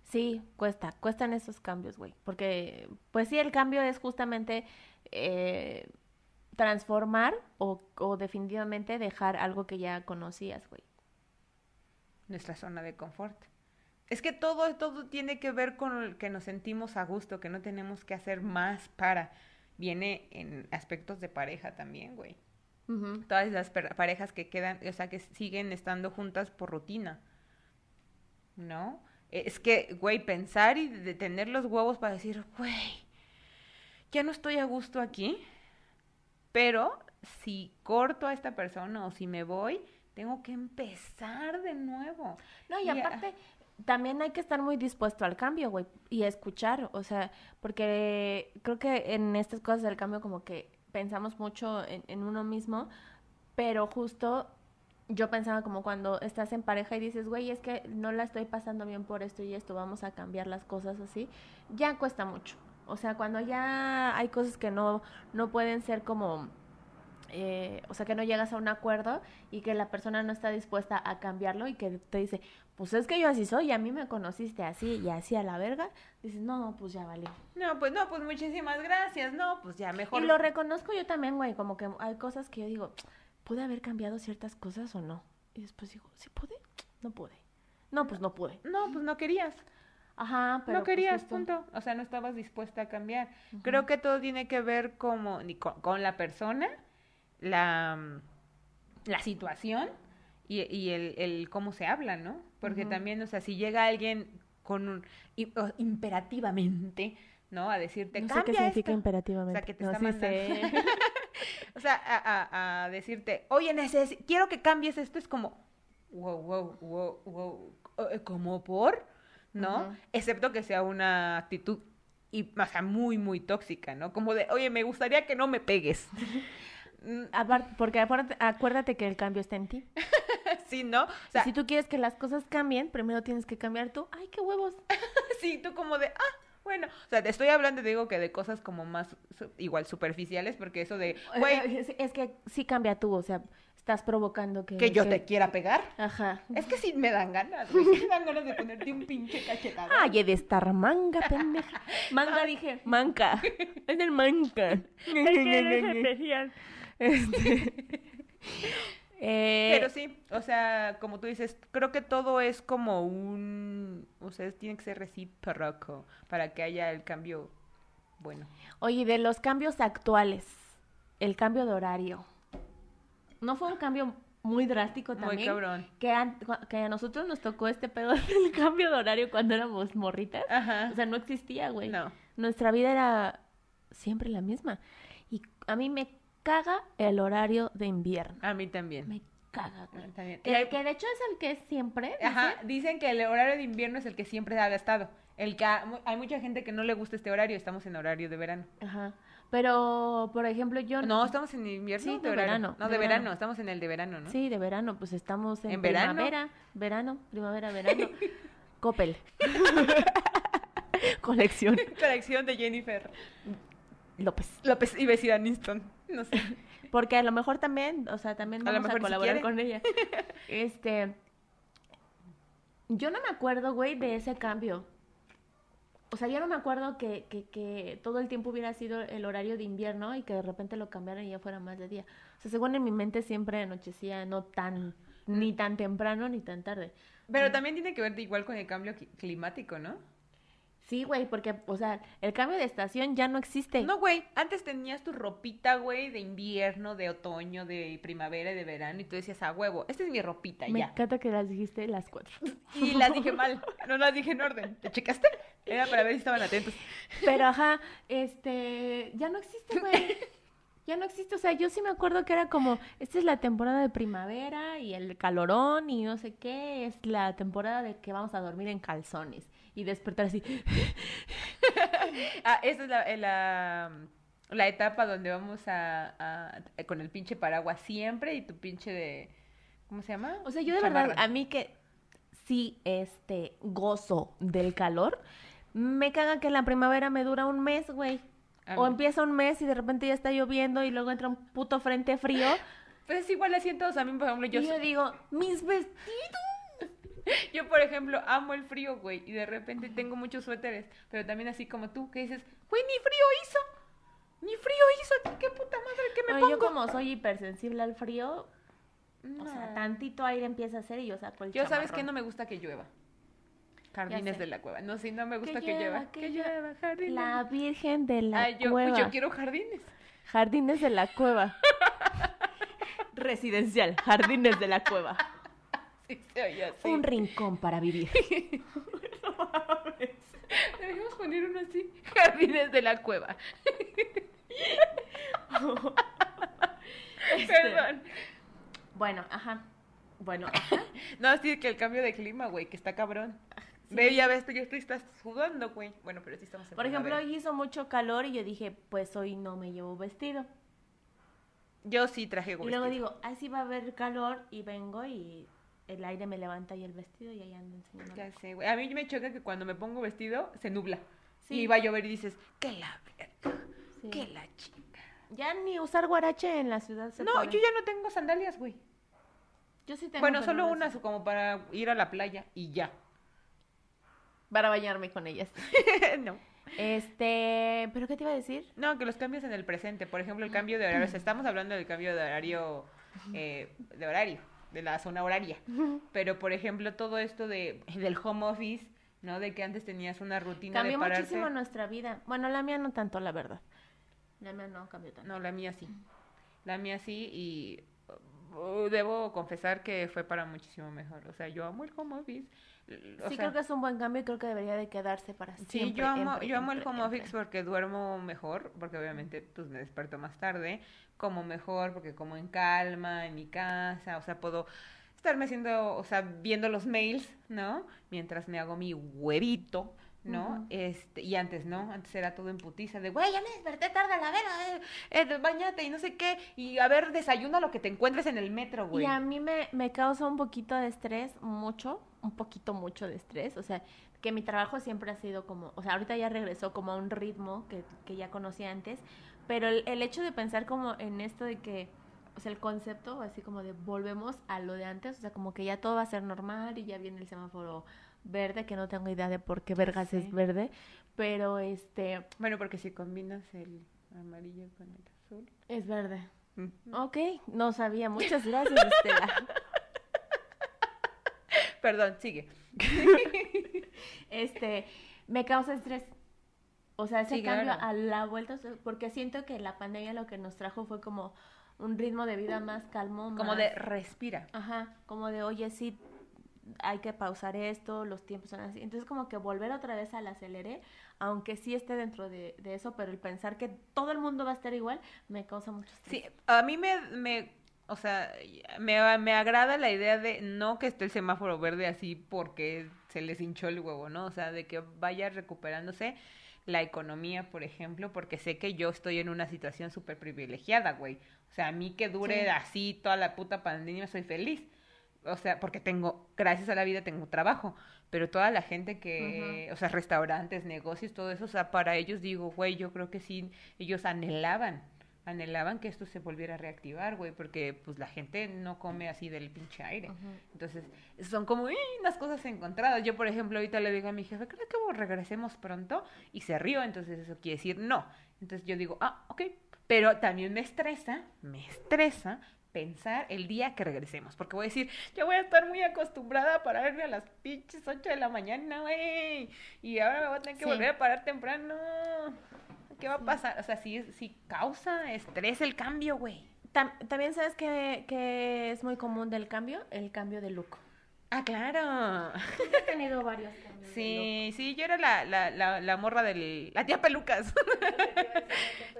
B: Sí, cuesta, cuestan esos cambios, güey. Porque, pues sí, el cambio es justamente eh, transformar o, o definitivamente dejar algo que ya conocías, güey.
A: nuestra zona de confort. Es que todo, todo tiene que ver con el que nos sentimos a gusto, que no tenemos que hacer más para. Viene en aspectos de pareja también, güey. Todas las parejas que quedan, o sea, que siguen estando juntas por rutina. ¿No? Es que, güey, pensar y de tener los huevos para decir, güey, ya no estoy a gusto aquí, pero si corto a esta persona o si me voy, tengo que empezar de nuevo.
B: No, y
A: Y, ah,
B: aparte, también hay que estar muy dispuesto al cambio, güey, y a escuchar, o sea, porque creo que en estas cosas del cambio como que pensamos mucho en, en uno mismo, pero justo yo pensaba como cuando estás en pareja y dices, güey, es que no la estoy pasando bien por esto y esto, vamos a cambiar las cosas así, ya cuesta mucho. O sea, cuando ya hay cosas que no, no pueden ser como, eh, o sea, que no llegas a un acuerdo y que la persona no está dispuesta a cambiarlo y que te dice, pues es que yo así soy y a mí me conociste así y así a la verga, dices, no, no, pues ya valió.
A: No, pues no, pues muchísimas gracias, no, pues ya mejor.
B: Y lo reconozco yo también, güey, como que hay cosas que yo digo, ¿pude haber cambiado ciertas cosas o no? Y después digo, ¿sí pude? No pude. No, pues no pude.
A: No, pues no querías.
B: Ajá, pero
A: no
B: pues,
A: querías, punto. O sea, no estabas dispuesta a cambiar. Creo que todo tiene que ver como ni con, con la persona, la, mm, la situación y, y el, el cómo se habla, ¿no? Porque también, o sea, si llega alguien con un imperativamente, ¿no? A decirte,
B: No sé
A: cambia
B: qué significa
A: esto".
B: imperativamente.
A: O sea, que te
B: No,
A: está
B: sí
A: mandando. (laughs) O sea, a, a- a decirte, oye, neces quiero que cambies esto, es como, wow, wow, wow, wow, eh, como por, ¿no? Excepto que sea una actitud, y, o sea, muy, muy tóxica, ¿no? Como de, oye, me gustaría que no me pegues. (laughs) Mm,
B: Aparte, porque acuérdate que el cambio está en ti. (laughs)
A: sí, ¿no? O sea,
B: si tú quieres que las cosas cambien, primero tienes que cambiar tú. ¡Ay, qué huevos! (laughs)
A: sí, tú como de, ah, bueno, o sea, te estoy hablando, te digo que de cosas como más, su- igual, superficiales, porque eso de, güey,
B: Es, es que sí cambia tú, o sea, estás provocando que...
A: que yo te quiera pegar.
B: Ajá.
A: Es que sí me dan ganas, (laughs) güey, sí me dan ganas de ponerte un pinche cachetado.
B: Ay, he de estar manga, pendeja. (laughs) Manga, dije. Manca. Es el manca. especial. Este... (laughs) eh,
A: Pero sí, o sea, como tú dices, creo que todo es como un, o sea, tiene que ser recíproco para que haya el cambio bueno.
B: Oye, de los cambios actuales, el cambio de horario. ¿No fue un cambio muy drástico
A: Muy
B: también?
A: cabrón.
B: Que, an- que a nosotros nos tocó este pedo (laughs) del cambio de horario cuando éramos morritas.
A: Ajá.
B: O sea, no existía, güey.
A: No.
B: Nuestra vida era siempre la misma. Y a mí me caga el horario de invierno.
A: A mí también.
B: Me caga, güey.
A: También.
B: Que,
A: hay-
B: que de hecho es el que es siempre.
A: Ajá,
B: dicen.
A: que el horario de invierno es el que siempre ha estado. El que ha- hay mucha gente que no le gusta este horario, estamos en horario de verano.
B: Ajá. Pero, por ejemplo, yo...
A: No, estamos en invierno
B: Sí,
A: de
B: de
A: verano. No,
B: de
A: de verano.
B: verano.
A: estamos en el de verano, ¿no?
B: Sí, de verano, pues estamos en,
A: ¿En verano?
B: primavera, verano, primavera, verano. (laughs) Coppel. (laughs) Colección
A: Colección de Jennifer
B: López.
A: López y Bessie Aniston. No sé. (laughs)
B: Porque a lo mejor también, o sea, también
A: A lo
B: vamos a,
A: mejor si
B: colaborar con ella. (laughs) Este, yo no me acuerdo, güey, de ese cambio. O sea, yo no me acuerdo que, que, que todo el tiempo hubiera sido el horario de invierno y que de repente lo cambiaran y ya fuera más de día. O sea, según en mi mente siempre anochecía no tan, ni tan temprano ni tan tarde.
A: Pero también tiene que ver igual con el cambio cli- climático, ¿no?
B: Sí, güey, porque, o sea, el cambio de estación ya no existe.
A: No, güey, antes tenías tu ropita, güey, de invierno, de otoño, de primavera y de verano, y tú decías, a huevo, esta es mi ropita,
B: Me
A: ya.
B: encanta que las dijiste las cuatro.
A: Y las dije (laughs) mal, no las dije en orden. ¿Te checaste? Era para ver si estaban atentos.
B: Pero ajá, este, ya no existe, güey. Ya no existe, o sea, yo sí me acuerdo que era como, esta es la temporada de primavera y el calorón y no sé qué, es la temporada de que vamos a dormir en calzones y despertar así.
A: Ah, esa es la, eh, la, la etapa donde vamos a, a- con el pinche paraguas siempre y tu pinche de, ¿cómo se llama?
B: O sea, yo de verdad, a mí que sí, este, gozo del calor, me caga que la primavera me dura un mes, güey.
A: A
B: O empieza un mes y de repente ya está lloviendo y luego entra un puto frente frío.
A: Pues es igual en todos. A mí, por ejemplo, yo,
B: y yo digo, mis vestidos. (laughs)
A: yo, por ejemplo, amo el frío, güey. Y de repente tengo muchos suéteres. Pero también así como tú, que dices, güey, ni frío hizo. Ni frío hizo. ¿Qué puta madre que me pongo?
B: yo como soy hipersensible al frío, o sea,
A: No.
B: tantito aire empieza a hacer y yo saco el
A: Yo sabes que no me gusta que llueva. Jardines de la cueva. No, sí, no me gusta que,
B: llueva, que llueva.
A: jardines.
B: La Virgen de la
A: Ay, yo,
B: Cueva.
A: pues yo quiero jardines.
B: Jardines de la Cueva. (laughs) Residencial, Jardines de la Cueva.
A: Sí, se así.
B: Un rincón para vivir. (laughs)
A: Debemos poner uno así. Jardines de la cueva. (laughs)
B: Este,
A: Perdón.
B: Bueno, ajá. Bueno, ajá. (laughs)
A: No, sí, que el cambio de clima, güey, que está cabrón. Ve, ya ves, tú ya estoy, estás sudando, güey. Bueno, pero sí estamos en
B: Por ejemplo, hoy hizo mucho calor y yo dije, pues hoy no me llevo vestido.
A: Yo sí traje
B: Y
A: vestido.
B: luego digo, así va a haber calor y vengo y el aire me levanta y el vestido y ahí ando enseñando.
A: Ya sé, güey. A mí me choca que cuando me pongo vestido se nubla.
B: Sí.
A: Y va a llover y dices, que la verga,
B: Sí.
A: que la chica.
B: Ya ni usar guarache en la ciudad se
A: No,
B: puede.
A: yo ya no tengo sandalias, güey.
B: Yo sí tengo.
A: Bueno, solo unas como para ir a la playa y ya.
B: Para bañarme con ellas. (laughs)
A: no.
B: Este, ¿pero qué te iba a decir?
A: No, que los cambios en el presente. Por ejemplo, el cambio de horario. O sea, (clears throat) estamos hablando del cambio de horario, eh, de horario, de la zona horaria. Pero, por ejemplo, todo esto de, del home office, ¿no? De que antes tenías una rutina
B: Cambió
A: de pararte.
B: muchísimo nuestra vida. Bueno, la mía no tanto, la verdad. La mía no cambió tanto.
A: No, la mía sí. La mía sí y uh, debo confesar que fue para muchísimo mejor. O sea, yo amo el home office. O
B: sí,
A: sea,
B: creo que es un buen cambio y creo que debería de quedarse para siempre.
A: Sí, yo amo,
B: siempre,
A: yo amo el home office porque duermo mejor, porque obviamente pues me desperto más tarde, como mejor porque como en calma, en mi casa, o sea, puedo estarme haciendo, o sea, viendo los mails, ¿no? Mientras me hago mi huevito, ¿no? Este, y antes, ¿no? Antes era todo en putiza de, güey, ya me desperté tarde a la vera, eh, eh, bañate y no sé qué, y a ver, desayuna lo que te encuentres en el metro, güey.
B: Y a mí me, me causa un poquito de estrés, mucho, un poquito mucho de estrés, o sea, que mi trabajo siempre ha sido como, o sea, ahorita ya regresó como a un ritmo que, que ya conocía antes, pero el, el hecho de pensar como en esto de que, o sea, el concepto, así como de volvemos a lo de antes, o sea, como que ya todo va a ser normal y ya viene el semáforo verde, que no tengo idea de por qué vergas
A: Sí.
B: es verde, pero este,
A: Bueno, porque si combinas el amarillo con el azul.
B: es verde.
A: mm,
B: Ok, no sabía, muchas gracias, Estela. (laughs)
A: Perdón, sigue.
B: este, me causa estrés. O sea, ese
A: Sí,
B: cambio
A: claro.
B: a la vuelta, porque siento que la pandemia lo que nos trajo fue como un ritmo de vida más calmo,
A: Como
B: más-
A: de respira.
B: Ajá, como de, oye, sí, hay que pausar esto, los tiempos son así. Entonces, como que volver otra vez al acelere, aunque sí esté dentro de, de eso, pero el pensar que todo el mundo va a estar igual, me causa mucho estrés.
A: Sí, a mí me, me o sea, me, me agrada la idea de no que esté el semáforo verde así porque se les hinchó el huevo, ¿no? O sea, de que vaya recuperándose la economía, por ejemplo, porque sé que yo estoy en una situación súper privilegiada, güey. O sea, a mí que dure
B: Sí.
A: así toda la puta pandemia soy feliz. O sea, porque tengo, gracias a la vida tengo trabajo, pero toda la gente que, o sea, restaurantes, negocios, todo eso, o sea, para ellos digo, güey, yo creo que sí, ellos anhelaban, anhelaban que esto se volviera a reactivar, güey, porque pues la gente no come así del pinche aire.
B: Ujú.
A: Entonces, son como unas cosas encontradas. Yo, por ejemplo, ahorita le digo a mi jefe, ¿crees que regresemos pronto? Y se rió, entonces eso quiere decir no. Entonces yo digo, ah, ok. Pero también me estresa, me estresa pensar el día que regresemos. Porque voy a decir, ya voy a estar muy acostumbrada a pararme a las pinches 8 de la mañana, güey. Y ahora me voy a tener que
B: Sí.
A: volver a parar temprano. ¿Qué va a pasar? O sea, sí, sí causa estrés el cambio, güey.
B: Tam- También sabes que, que es muy común del cambio, el cambio de look.
A: Ah, claro.
B: He tenido varios cambios.
A: Sí, sí, yo era la, la, la, la morra del... (laughs) La tía Pelucas.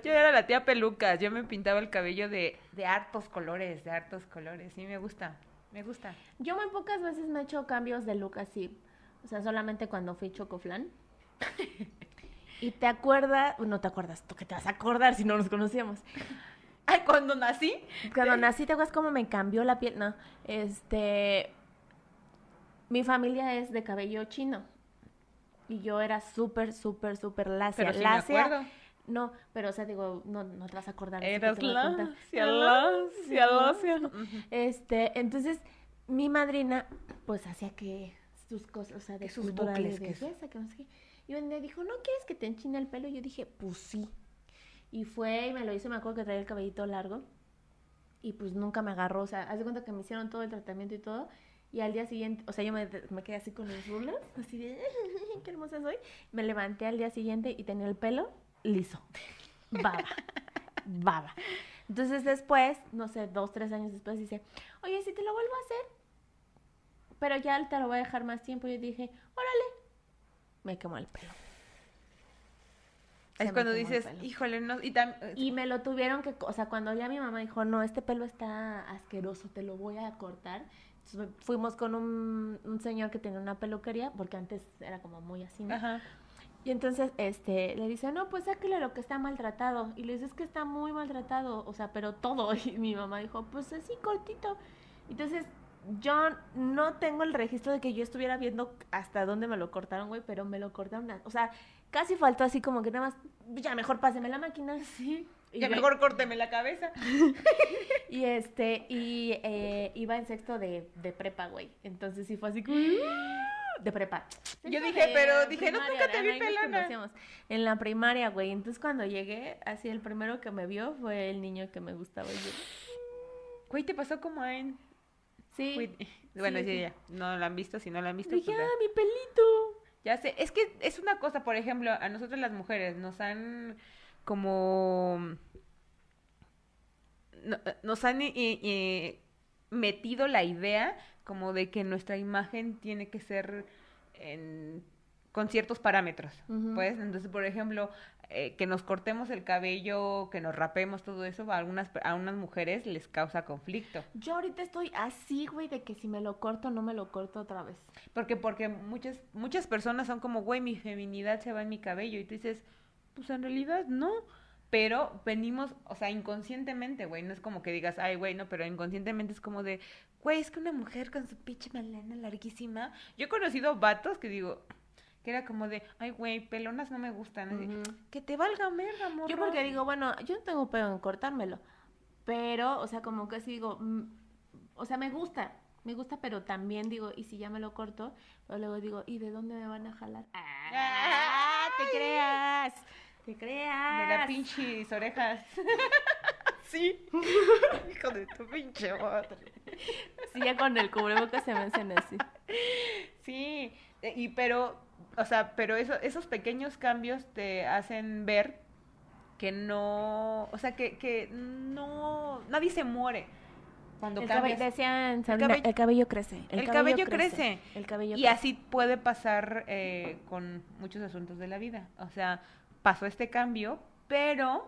A: yo era la tía Pelucas. Yo me pintaba el cabello de, de hartos colores, de hartos colores. Sí, me gusta, me gusta.
B: Yo muy pocas veces me he hecho cambios de look así. O sea, solamente cuando fui chocoflan. (laughs) y te acuerdas, no te acuerdas, tú que te vas a acordar si no nos conocíamos.
A: Ay, cuando nací.
B: Cuando nací, ¿te acuerdas cómo me cambió la piel? No, este, mi familia es de cabello chino. Y yo era súper, súper, súper lacia.
A: Pero sí me acuerdo.
B: No, pero o sea, digo, no, no te vas a acordar.
A: Eras lacia, lacia, lacia. (laughs)
B: Este, entonces, mi madrina, pues hacía que sus cosas, o sea, de
A: sus bucles,
B: de
A: que su-
B: belleza, que no sé qué. Y día dijo, ¿no quieres que te enchine el pelo? Y yo dije, pues sí. Y fue y me lo hizo, me acuerdo que traía el cabellito largo. Y pues nunca me agarró, o sea, haz de cuenta que me hicieron todo el tratamiento y todo. Y al día siguiente, o sea, yo me, me quedé así con los rulers, (laughs) así de, qué hermosa soy. Me levanté al día siguiente y tenía el pelo liso. Baba. (laughs) Baba. Entonces después, no sé, dos, tres años después, dice, oye, si te lo vuelvo a hacer, pero ya te lo voy a dejar más tiempo. Yo dije, órale. Me quemó el pelo. se
A: Es cuando dices, híjole, no, y
B: Y me lo tuvieron que, o sea, cuando ya mi mamá dijo, no, este pelo está asqueroso, te lo voy a cortar. Entonces, fuimos con un, un señor que tenía una peluquería, porque antes era como muy así, ¿no?
A: Ajá.
B: Y entonces, este, le dice, no, pues sáquele lo que está maltratado. Y le dice, es que está muy maltratado, o sea, pero todo. (laughs) Y mi mamá dijo, pues así, cortito. Entonces, yo no tengo el registro de que yo estuviera viendo hasta dónde me lo cortaron, güey, pero me lo cortaron. O sea, casi faltó así como que nada más, ya mejor páseme la máquina, (laughs) sí. Y
A: Ya mejor córteme la cabeza. (laughs)
B: Y este, y eh, iba en sexto de, de prepa, güey. Entonces sí fue así como... (gasps) De prepa.
A: Yo dije,
B: de
A: pero dije, no, nunca te vi pelona.
B: En la primaria, güey. Entonces cuando llegué, así el primero que me vio fue el niño que me gustaba. Y
A: Güey, te pasó como en...
B: sí.
A: Güey, Bueno,
B: sí,
A: ya. No lo han visto, si no lo han visto,
B: Dije,
A: pues ya.
B: ah, mi pelito.
A: Ya sé, es que es una cosa, por ejemplo, a nosotros las mujeres nos han como... no- nos han eh, eh, metido la idea como de que nuestra imagen tiene que ser en- con ciertos parámetros, pues, entonces, por ejemplo, eh, que nos cortemos el cabello, que nos rapemos, todo eso, a algunas, a unas mujeres les causa conflicto.
B: Yo ahorita estoy así, güey, de que si me lo corto, no me lo corto otra vez.
A: Porque, porque muchas, muchas personas son como, güey, mi feminidad se va en mi cabello. Y tú dices, pues en realidad no. Pero venimos, o sea, inconscientemente, güey. No es como que digas, ay, güey, no, pero inconscientemente es como de, güey, es que una mujer con su pinche melena larguísima. Yo he conocido vatos que digo, que era como de, ay, güey, pelonas no me gustan. Así. Que te valga merda, morro.
B: Yo porque digo, bueno, yo no tengo pedo en cortármelo, pero, o sea, como que sí digo, mm, o sea, me gusta, me gusta, pero también digo, y si ya me lo corto, pero luego digo, ¿y de dónde me van a jalar? (laughs) ¡Ah! ¡Te creas! ¡Te creas!
A: De la pinches orejas. (laughs) sí. (laughs) Hijo de tu pinche madre.
B: Sí, ya con el cubrebocas se me hacen así.
A: Sí, eh, y pero, o sea, pero eso, esos pequeños cambios te hacen ver que no, o sea, que, que no, nadie se muere cuando
B: El
A: cambias.
B: cabello, decían, Sabrina,
A: cabello-
B: el cabello crece.
A: el cabello crece.
B: El cabello
A: Y
B: crece.
A: así puede pasar eh, con muchos asuntos de la vida. O sea, pasó este cambio, pero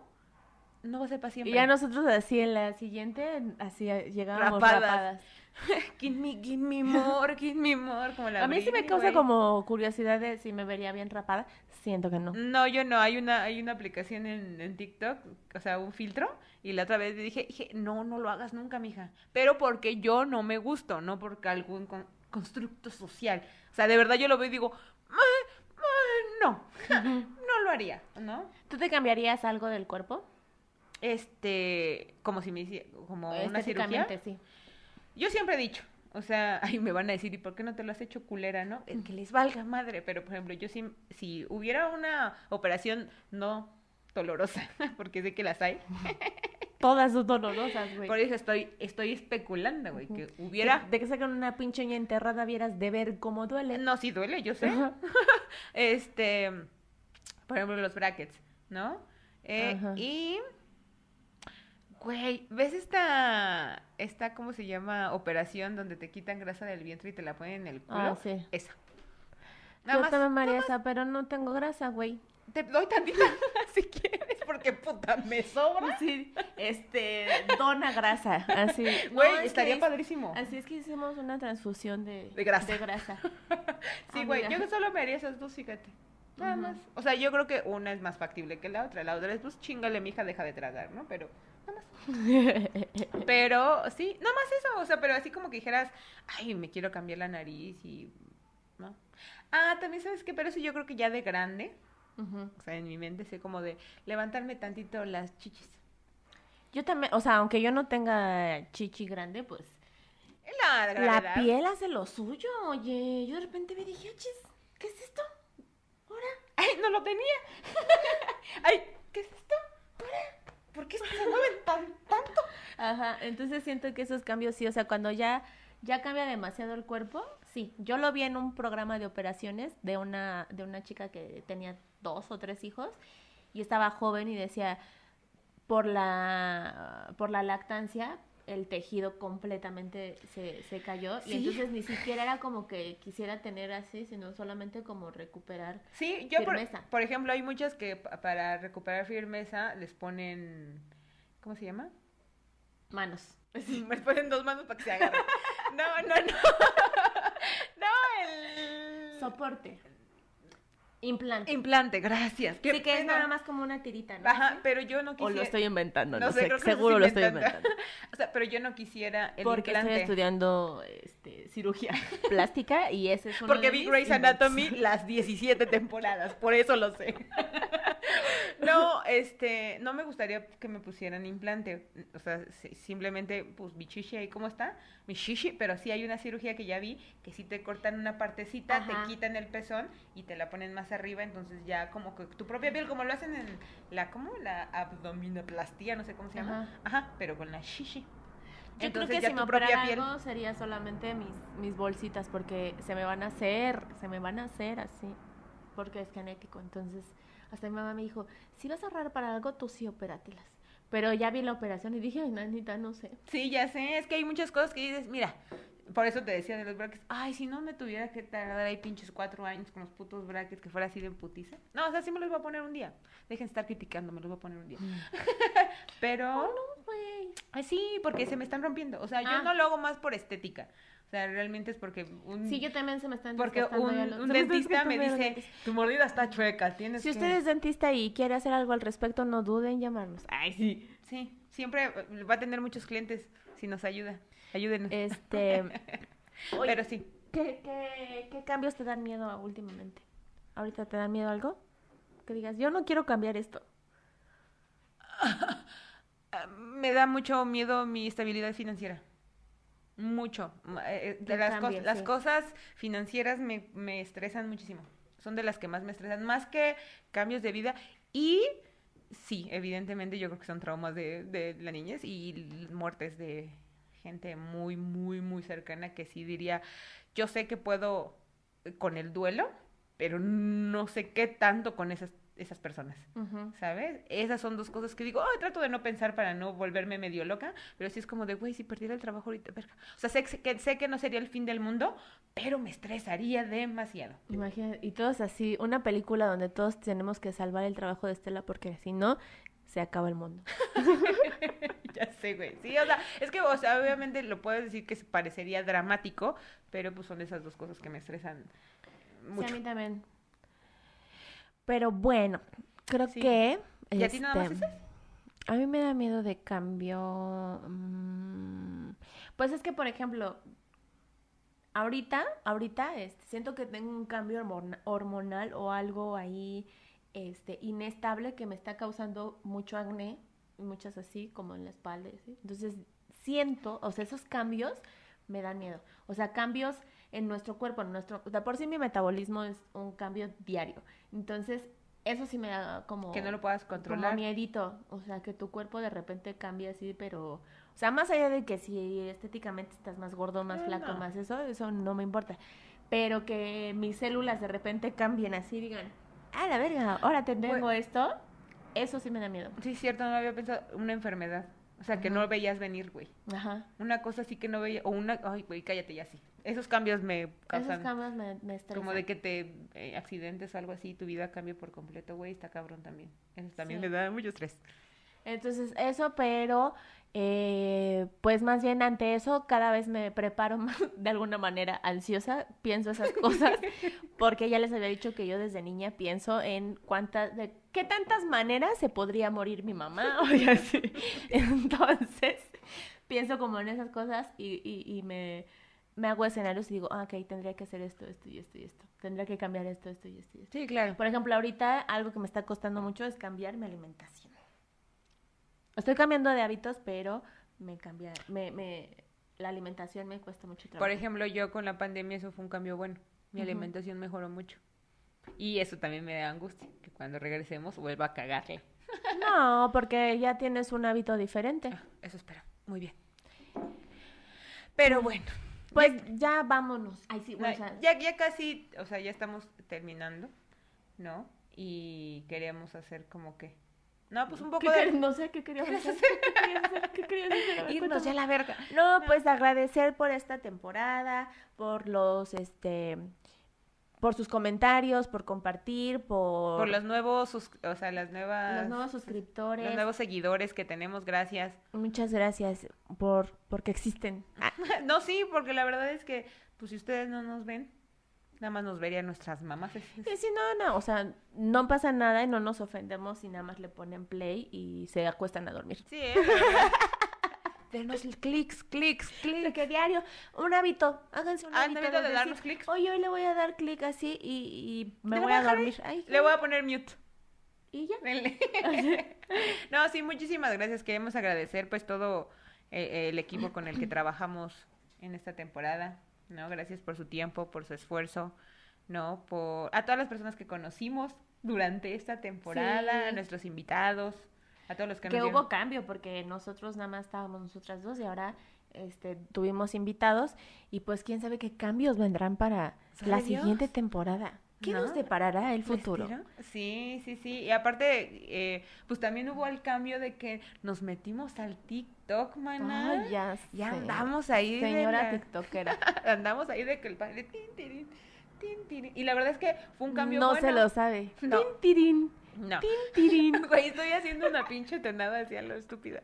A: no va a ser para siempre.
B: Y ya nosotros así en la siguiente, así eh, llegábamos
A: Rapadas.
B: rapadas. (laughs)
A: Give me, give me more, give me more, como la
B: A mí sí me causa como curiosidad de si me vería bien rapada. Siento que no.
A: No, yo no, hay una, hay una aplicación en, en TikTok, o sea, un filtro, y la otra vez dije, dije, no, no lo hagas nunca, mija. Pero porque yo no me gusto, no porque algún con- constructo social. O sea, de verdad yo lo veo y digo, "Ah, ah, no, no lo haría, ¿no?
B: ¿Tú te cambiarías algo del cuerpo?
A: Este, como si me hiciera, como una cirugía.
B: Sí.
A: Yo siempre he dicho, o sea, (laughs) ay, me van a decir, ¿y por qué no te lo has hecho culera, no? Es que les valga madre, pero por ejemplo, yo sí, si hubiera una operación no dolorosa, (laughs) porque sé que las hay, (laughs)
B: Todas son dolorosas, güey.
A: por eso estoy, estoy especulando, güey, que hubiera...
B: de que sacan una pinche uña enterrada vieras de ver cómo duele.
A: No, sí duele, yo sé. (laughs) Este, por ejemplo, los brackets, ¿no? Eh, y, güey, ¿ves esta, esta, ¿cómo se llama? Operación donde te quitan grasa del vientre y te la ponen en el culo.
B: Ah, sí.
A: Esa. Nada
B: Yo
A: más,
B: también me esa, pero no tengo grasa, güey.
A: te doy tantita (laughs) si quieres, (laughs) porque puta, me sobra.
B: Sí, este, dona grasa, así. (laughs)
A: Güey,
B: No, que
A: estaría
B: es-
A: padrísimo.
B: Así es que hicimos una transfusión de,
A: De grasa.
B: De grasa. (laughs)
A: Sí,
B: Ah,
A: güey, yo solo me haría esas dos, fíjate. Nada más. O sea, yo creo que una es más factible que la otra. La otra es, pues, chingale, mija, deja de tragar, ¿no? Pero, nada más. Pero, sí, nada más eso. O sea, pero así como que dijeras, ay, me quiero cambiar la nariz y. ¿No? Ah, también sabes qué, pero eso yo creo que ya de grande,
B: Ujú.
A: o sea, en mi mente, sé como de levantarme tantito las chichis.
B: Yo también, o sea, aunque yo no tenga chichi grande, pues
A: La
B: la piel hace lo suyo, oye. Yo de repente me dije, "Achis, ¿qué es esto? Ahora. (laughs)
A: ¡Ay, no lo tenía! (laughs) ¡Ay, qué es esto! Ahora, ¿Por qué se mueven tan, tanto?
B: Ajá, entonces siento que esos cambios sí, o sea, cuando ya, ya cambia demasiado el cuerpo, sí. Yo lo vi en un programa de operaciones de una, de una chica que tenía dos o tres hijos y estaba joven y decía, por la, por la lactancia, el tejido completamente se, se cayó y
A: Sí.
B: entonces ni siquiera era como que quisiera tener así, sino solamente como recuperar.
A: Sí, yo por,
B: Firmeza.
A: por ejemplo hay muchas que pa- para recuperar firmeza les ponen, ¿cómo se llama?
B: Manos. (laughs)
A: Les ponen dos manos para que se agarren. (laughs) No, no, no. No, el...
B: Soporte. Implante.
A: Implante, gracias. Qué
B: Sí, que es nada más como una tirita, ¿no?
A: Ajá, pero yo no
B: O
A: quisiera...
B: lo estoy inventando, no,
A: No sé,
B: sé,
A: creo que
B: seguro lo estoy
A: inventando. (laughs) O sea, pero yo no quisiera el
B: Porque
A: implante.
B: estoy estudiando este, cirugía (laughs) plástica y ese es uno
A: Porque
B: de
A: vi Grey's. Anatomy las 17 temporadas, por eso lo sé. (laughs) No, este, no me gustaría que me pusieran implante. O sea, si- simplemente, pues mi chichi ahí, ¿cómo está? Mi chichi, pero sí hay una cirugía que ya vi que sí te cortan una partecita,
B: Ajá.
A: te quitan el pezón y te la ponen más arriba, entonces ya como que tu propia piel, como lo hacen en la, ¿cómo? La abdominoplastía, no sé cómo se llama. Ajá, pero con la chichi.
B: Yo
A: Entonces
B: creo que si me
A: propia
B: operara
A: piel.
B: algo sería solamente mis, mis bolsitas porque se me van a hacer, se me van a hacer así, porque es genético. Entonces, hasta mi mamá me dijo, si vas a ahorrar para algo, tú sí opératelas. Pero ya vi la operación y dije, ay, nanita, no sé.
A: Sí, ya sé, es que hay muchas cosas que dices, mira, por eso te decía de los brackets, ay, si no me tuviera que tardar ahí pinches cuatro años con los putos brackets, que fuera así de putiza. No, o sea, sí me los voy a poner un día. Dejen de estar criticando, me los voy a poner un día. (laughs) Pero,
B: No, güey.
A: sí, porque se me están rompiendo. O sea, yo
B: Ah.
A: no lo hago más por estética. O sea, realmente es porque un,
B: Sí, yo también se me están
A: porque un,
B: los-
A: un dentista me dice, tu mordida está chueca, tienes
B: Si
A: que...
B: usted es dentista y quiere hacer algo al respecto, no duden en llamarnos. Ay, sí.
A: Sí, siempre va a tener muchos clientes si nos ayuda. Ayúdenos.
B: Este, oye, (laughs)
A: Pero sí.
B: ¿qué, qué, qué cambios te dan miedo últimamente? ¿Ahorita te dan miedo algo? Que digas, yo no quiero cambiar esto. (laughs)
A: Ah, Me da mucho miedo mi estabilidad financiera. Mucho. Ma- eh, De
B: Que
A: las, las cosas financieras me, me estresan muchísimo. Son de las que más me estresan, más que cambios de vida. Y sí, evidentemente yo creo que son traumas de, de la niñez y muertes de gente muy, muy, muy cercana que sí diría, yo sé que puedo eh, con el duelo, pero no sé qué tanto con esas, esas personas. ¿Sabes? Esas son dos cosas que digo, "Ay, trato de no pensar para no volverme medio loca, pero sí es como de, güey, si perdiera el trabajo ahorita, verga. O sea, sé que, sé que no sería el fin del mundo, pero me estresaría demasiado.
B: Imagínate, y todos así, una película donde todos tenemos que salvar el trabajo de Estela porque si no, se acaba el mundo. (laughs)
A: ya sé, güey. Sí, o sea, es que, o sea, obviamente lo puedes decir que parecería dramático, pero pues son esas dos cosas que me estresan mucho.
B: Sí, a mí también. Pero bueno, creo
A: Sí.
B: que...
A: ¿Y a ti nada más
B: este,
A: esas?
B: A mí me da miedo de cambio. mm, Pues es que, por ejemplo, ahorita, ahorita, este, siento que tengo un cambio hormona- hormonal o algo ahí, este, inestable que me está causando mucho acné y muchas así, como en la espalda. Entonces, siento, o sea, esos cambios me dan miedo. O sea, cambios en nuestro cuerpo, en nuestro, o sea, por sí mi metabolismo es un cambio diario. Entonces, eso sí me da como
A: Que no lo puedas
B: como
A: controlar.
B: miedito, o sea, que tu cuerpo de repente cambie así, pero, o sea, más allá de que si estéticamente estás más gordo, más
A: Eh,
B: flaco,
A: no.
B: más eso, eso no me importa. Pero que mis células de repente cambien así, digan, ah, la verga, ahora te tengo
A: Pues-
B: esto, eso sí me da miedo.
A: Sí, cierto, no había pensado. Una enfermedad. O sea, que no veías venir, güey.
B: Ajá.
A: Una cosa así que no veía, o una, ay, güey, cállate ya sí. Esos cambios me
B: Esos
A: causan
B: cambios me, me estresan.
A: como de que te eh, accidentes o algo así, tu vida cambie por completo, güey, está cabrón también. Eso también
B: Sí.
A: me da mucho estrés.
B: Entonces, eso, pero eh, pues más bien ante eso cada vez me preparo (laughs) más de alguna manera ansiosa, pienso esas cosas, (laughs) porque ya les había dicho que yo desde niña pienso en cuántas, de qué tantas maneras se podría morir mi mamá, (laughs) o así. Entonces, pienso como en esas cosas y, y, y me, me hago escenarios y digo, ah, ok, tendría que hacer esto, esto y esto y esto, tendría que cambiar esto, esto y esto y esto.
A: Sí, claro.
B: Por ejemplo, ahorita algo que me está costando mucho es cambiar mi alimentación. Estoy cambiando de hábitos, pero me cambia, me, me, la alimentación me cuesta mucho trabajo.
A: Por ejemplo, yo con la pandemia eso fue un cambio bueno. Mi alimentación mejoró mucho. Y eso también me da angustia, que cuando regresemos vuelva a cagarle. (laughs)
B: No, porque ya tienes un hábito diferente.
A: Ah, eso espero. Muy bien. Pero bueno.
B: Pues ya vámonos. Ay, sí,
A: No,
B: o sea,
A: ya, ya casi, o sea, ya estamos terminando, ¿no? Y queremos hacer como que No, pues un poco
B: ¿Qué
A: de...
B: No sé qué querías hacer. ¿Qué querías hacer? ¿Qué querías hacer?
A: Irnos a la verga.
B: No, pues agradecer por esta temporada, por los, este, por sus comentarios, por compartir, por,
A: Por los nuevos, sus- o sea, las nuevas...
B: los nuevos suscriptores.
A: los nuevos seguidores que tenemos, gracias.
B: Muchas gracias por porque existen. Ah, (laughs)
A: No, sí, porque la verdad es que, pues si ustedes no nos ven, nada más nos verían nuestras mamás. Es- (laughs) es-
B: y si no, no, o sea, no pasa nada y no nos ofendemos si nada más le ponen play y se acuestan a dormir.
A: Sí, ¿eh? Denos clics, clics,
B: De
A: clics.
B: que diario, un hábito, háganse un
A: Ah,
B: hábito
A: hábito de
B: decir,
A: darnos clics.
B: Oye, hoy le voy a dar clic así y, y me voy
A: a
B: dormir. Ay,
A: Le voy a poner mute.
B: Y ya. (laughs) (laughs)
A: No, sí, muchísimas gracias. Queremos agradecer pues todo eh, el equipo con el que (clears throat) trabajamos en esta temporada, ¿no? Gracias por su tiempo, por su esfuerzo, ¿no? Por a todas las personas que conocimos durante esta temporada,
B: Sí.
A: a nuestros invitados, a todos los que,
B: Que
A: nos
B: hubo cambio porque nosotros nada más estábamos nosotras dos y ahora este tuvimos invitados y pues quién sabe qué cambios vendrán para
A: ¿Sabe
B: la
A: Dios?
B: siguiente temporada. ¿Qué
A: ¿No?
B: nos deparará el futuro?
A: Sí, sí, sí. Y aparte, eh, pues también hubo el cambio de que nos metimos al TikTok, maná.
B: Ay, ya,
A: Ya
B: sé.
A: andamos ahí de
B: Señora
A: la-
B: tiktokera. (laughs)
A: andamos ahí de que el padre tin, tirin, tin, tirin. y la verdad es que fue un cambio
B: no
A: bueno.
B: se lo sabe. (laughs)
A: No.
B: Tin, tirin,
A: no.
B: Tin, (laughs)
A: güey estoy haciendo una pinche tonada hacia lo estúpida.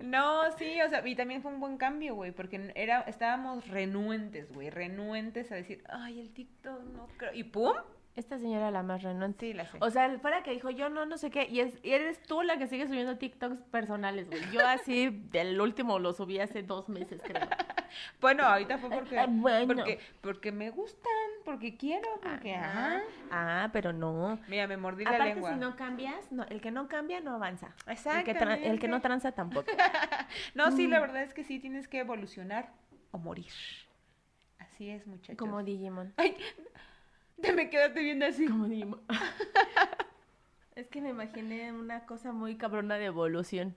A: No sí o sea y también fue un buen cambio güey porque era estábamos renuentes güey renuentes a decir ay el TikTok no creo y pum
B: Esta señora la más renuente.
A: sí la sé
B: O sea, fuera que dijo yo no, no sé qué, y, es, y eres tú la que sigue subiendo TikToks personales, güey. Yo así, (laughs) del último lo subí hace dos meses, creo. (laughs)
A: bueno ahorita fue porque
B: bueno.
A: porque porque me gustan porque quiero porque ajá
B: Ah, pero no.
A: mira me mordí la
B: Aparte,
A: lengua
B: si no cambias, no, el que no cambia no avanza. El
A: Exactamente.
B: el que no tranza tampoco. (laughs)
A: No, sí,
B: Mm.
A: la verdad es que sí tienes que evolucionar o morir. Así es, muchachos.
B: Como Digimon.
A: Ay, te me quedaste viendo así.
B: Como Digimon. (laughs) es que me imaginé una cosa muy cabrona de evolución.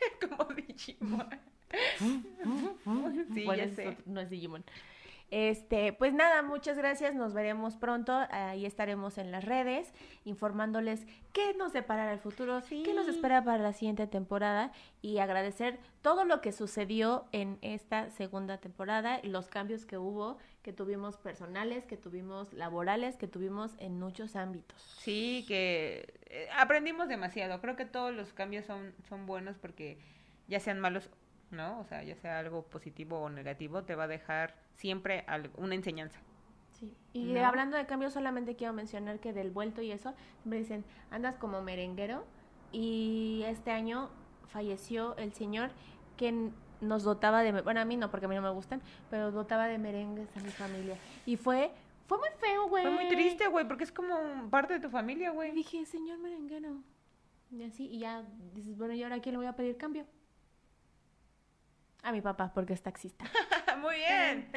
B: (laughs)
A: Como Digimon. (laughs) sí,
B: Bueno,
A: ya sé.
B: otro- no es Digimon. Este, pues nada, muchas gracias, nos veremos pronto, ahí estaremos en las redes informándoles qué nos deparará el futuro, qué nos
A: Sí.
B: espera para la siguiente temporada y agradecer todo lo que sucedió en esta segunda temporada y los cambios que hubo, que tuvimos personales, que tuvimos laborales, que tuvimos en muchos ámbitos.
A: Sí, que eh, aprendimos demasiado. Creo que todos los cambios son, son buenos porque ya sean malos, ¿no? O sea, ya sea algo positivo o negativo, te va a dejar siempre una enseñanza.
B: Sí. Y
A: ¿No?
B: hablando de cambios, solamente quiero mencionar que del vuelto y eso, me dicen, andas como merenguero y este año falleció el señor que nos dotaba de, bueno, a mí no, porque a mí no me gustan, pero dotaba de merengues a mi familia. Y fue, fue muy feo, güey.
A: Fue muy triste, güey, porque es como parte de tu familia,
B: Y
A: güey.
B: dije, señor merenguero. Y así, y ya dices, bueno, ¿y ahora a quién le voy a pedir cambio? A mi papá, porque es taxista. (laughs)
A: Muy bien.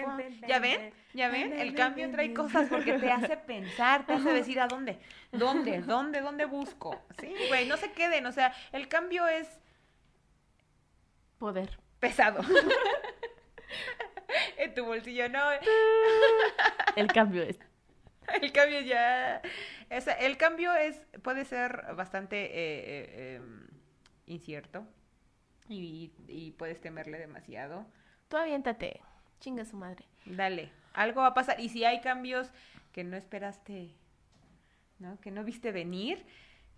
A: ¿Ya ven? ¿Ya ven? El cambio trae cosas porque te hace pensar, te hace decir a dónde, dónde, dónde, dónde busco. Sí, güey, no se queden. O sea, el cambio es
B: Poder.
A: pesado. (laughs) en tu bolsillo, no.
B: El cambio es. (laughs)
A: El cambio ya. o sea, el cambio es puede ser bastante eh, eh, em, incierto y, y puedes temerle demasiado.
B: Tú aviéntate. Chinga su madre.
A: Dale, algo va a pasar. Y si hay cambios que no esperaste, ¿no? Que no viste venir,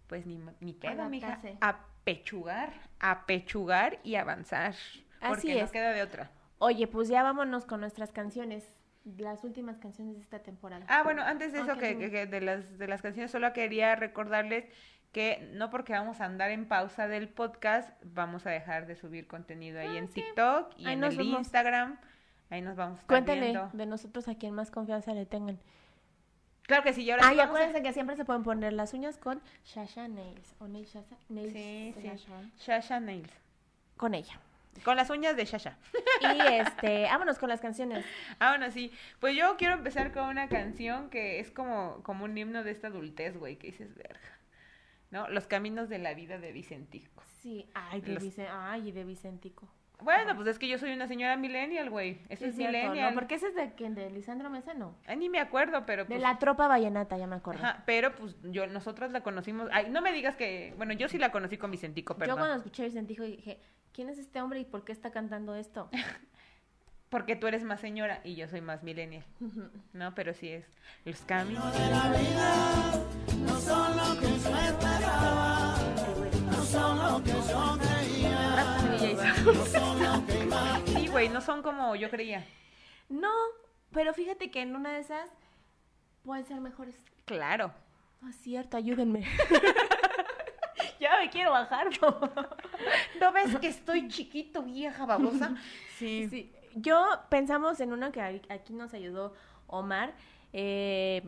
A: pues ni, ni pedo, mija.
B: Adaptarse.
A: A pechugar, a pechugar y avanzar. Porque
B: Así
A: no
B: es.
A: queda de otra.
B: Oye, pues ya vámonos con nuestras canciones. Las últimas canciones de esta temporada.
A: Ah, bueno, antes de eso, que, que- que de, las, de las canciones, solo quería recordarles que no porque vamos a andar en pausa del podcast, vamos a dejar de subir contenido ahí
B: Ah,
A: en
B: sí.
A: TikTok y
B: Ahí
A: en el. Instagram. Ahí nos vamos
B: Cuéntale
A: viendo.
B: de nosotros a quien más confianza le tengan.
A: Claro que sí, y ahora
B: Ah,
A: sí
B: y
A: a-
B: acuérdense que siempre se pueden poner las uñas con Shasha Nails. O Nails Shasha. Nails
A: Sí, sí.
B: Shasha.
A: Shasha Nails.
B: Con ella.
A: Con las uñas de Shasha.
B: Y este, (laughs) vámonos con las canciones.
A: Ah, bueno, sí. Pues yo quiero empezar con una canción que es como, como un himno de esta adultez, güey, que dices, verga. ¿No? Los caminos de la vida de Vicentico.
B: Sí, ay, de,
A: Los-
B: Vicen- ay, de Vicentico.
A: Bueno, pues es que yo soy una señora millennial, güey. Eso
B: Sí,
A: es
B: cierto,
A: millennial.
B: ¿no? Porque ese es de quién, de Lisandro Mesa, no.
A: Ay, ni me acuerdo, pero
B: De
A: pues...
B: la tropa vallenata, ya me acuerdo.
A: Ajá, pero pues yo, nosotros la conocimos... Ay, no me digas que... Bueno, yo sí la conocí con Vicentico,
B: Yo
A: perdón.
B: cuando escuché Vicentico dije, ¿quién es este hombre y por qué está cantando esto? (laughs)
A: Porque tú eres más señora y yo soy más millennial. (laughs) No, pero sí es los caminos. Sí, güey, no son como yo creía.
B: No, pero fíjate que en una de esas pueden ser mejores.
A: Claro.
B: No es cierto, ayúdenme. (laughs) ya me quiero bajar. ¿no?
A: ¿No ves que estoy chiquito, vieja babosa? (laughs) Sí.
B: Sí, yo pensamos en una que aquí nos ayudó Omar, eh,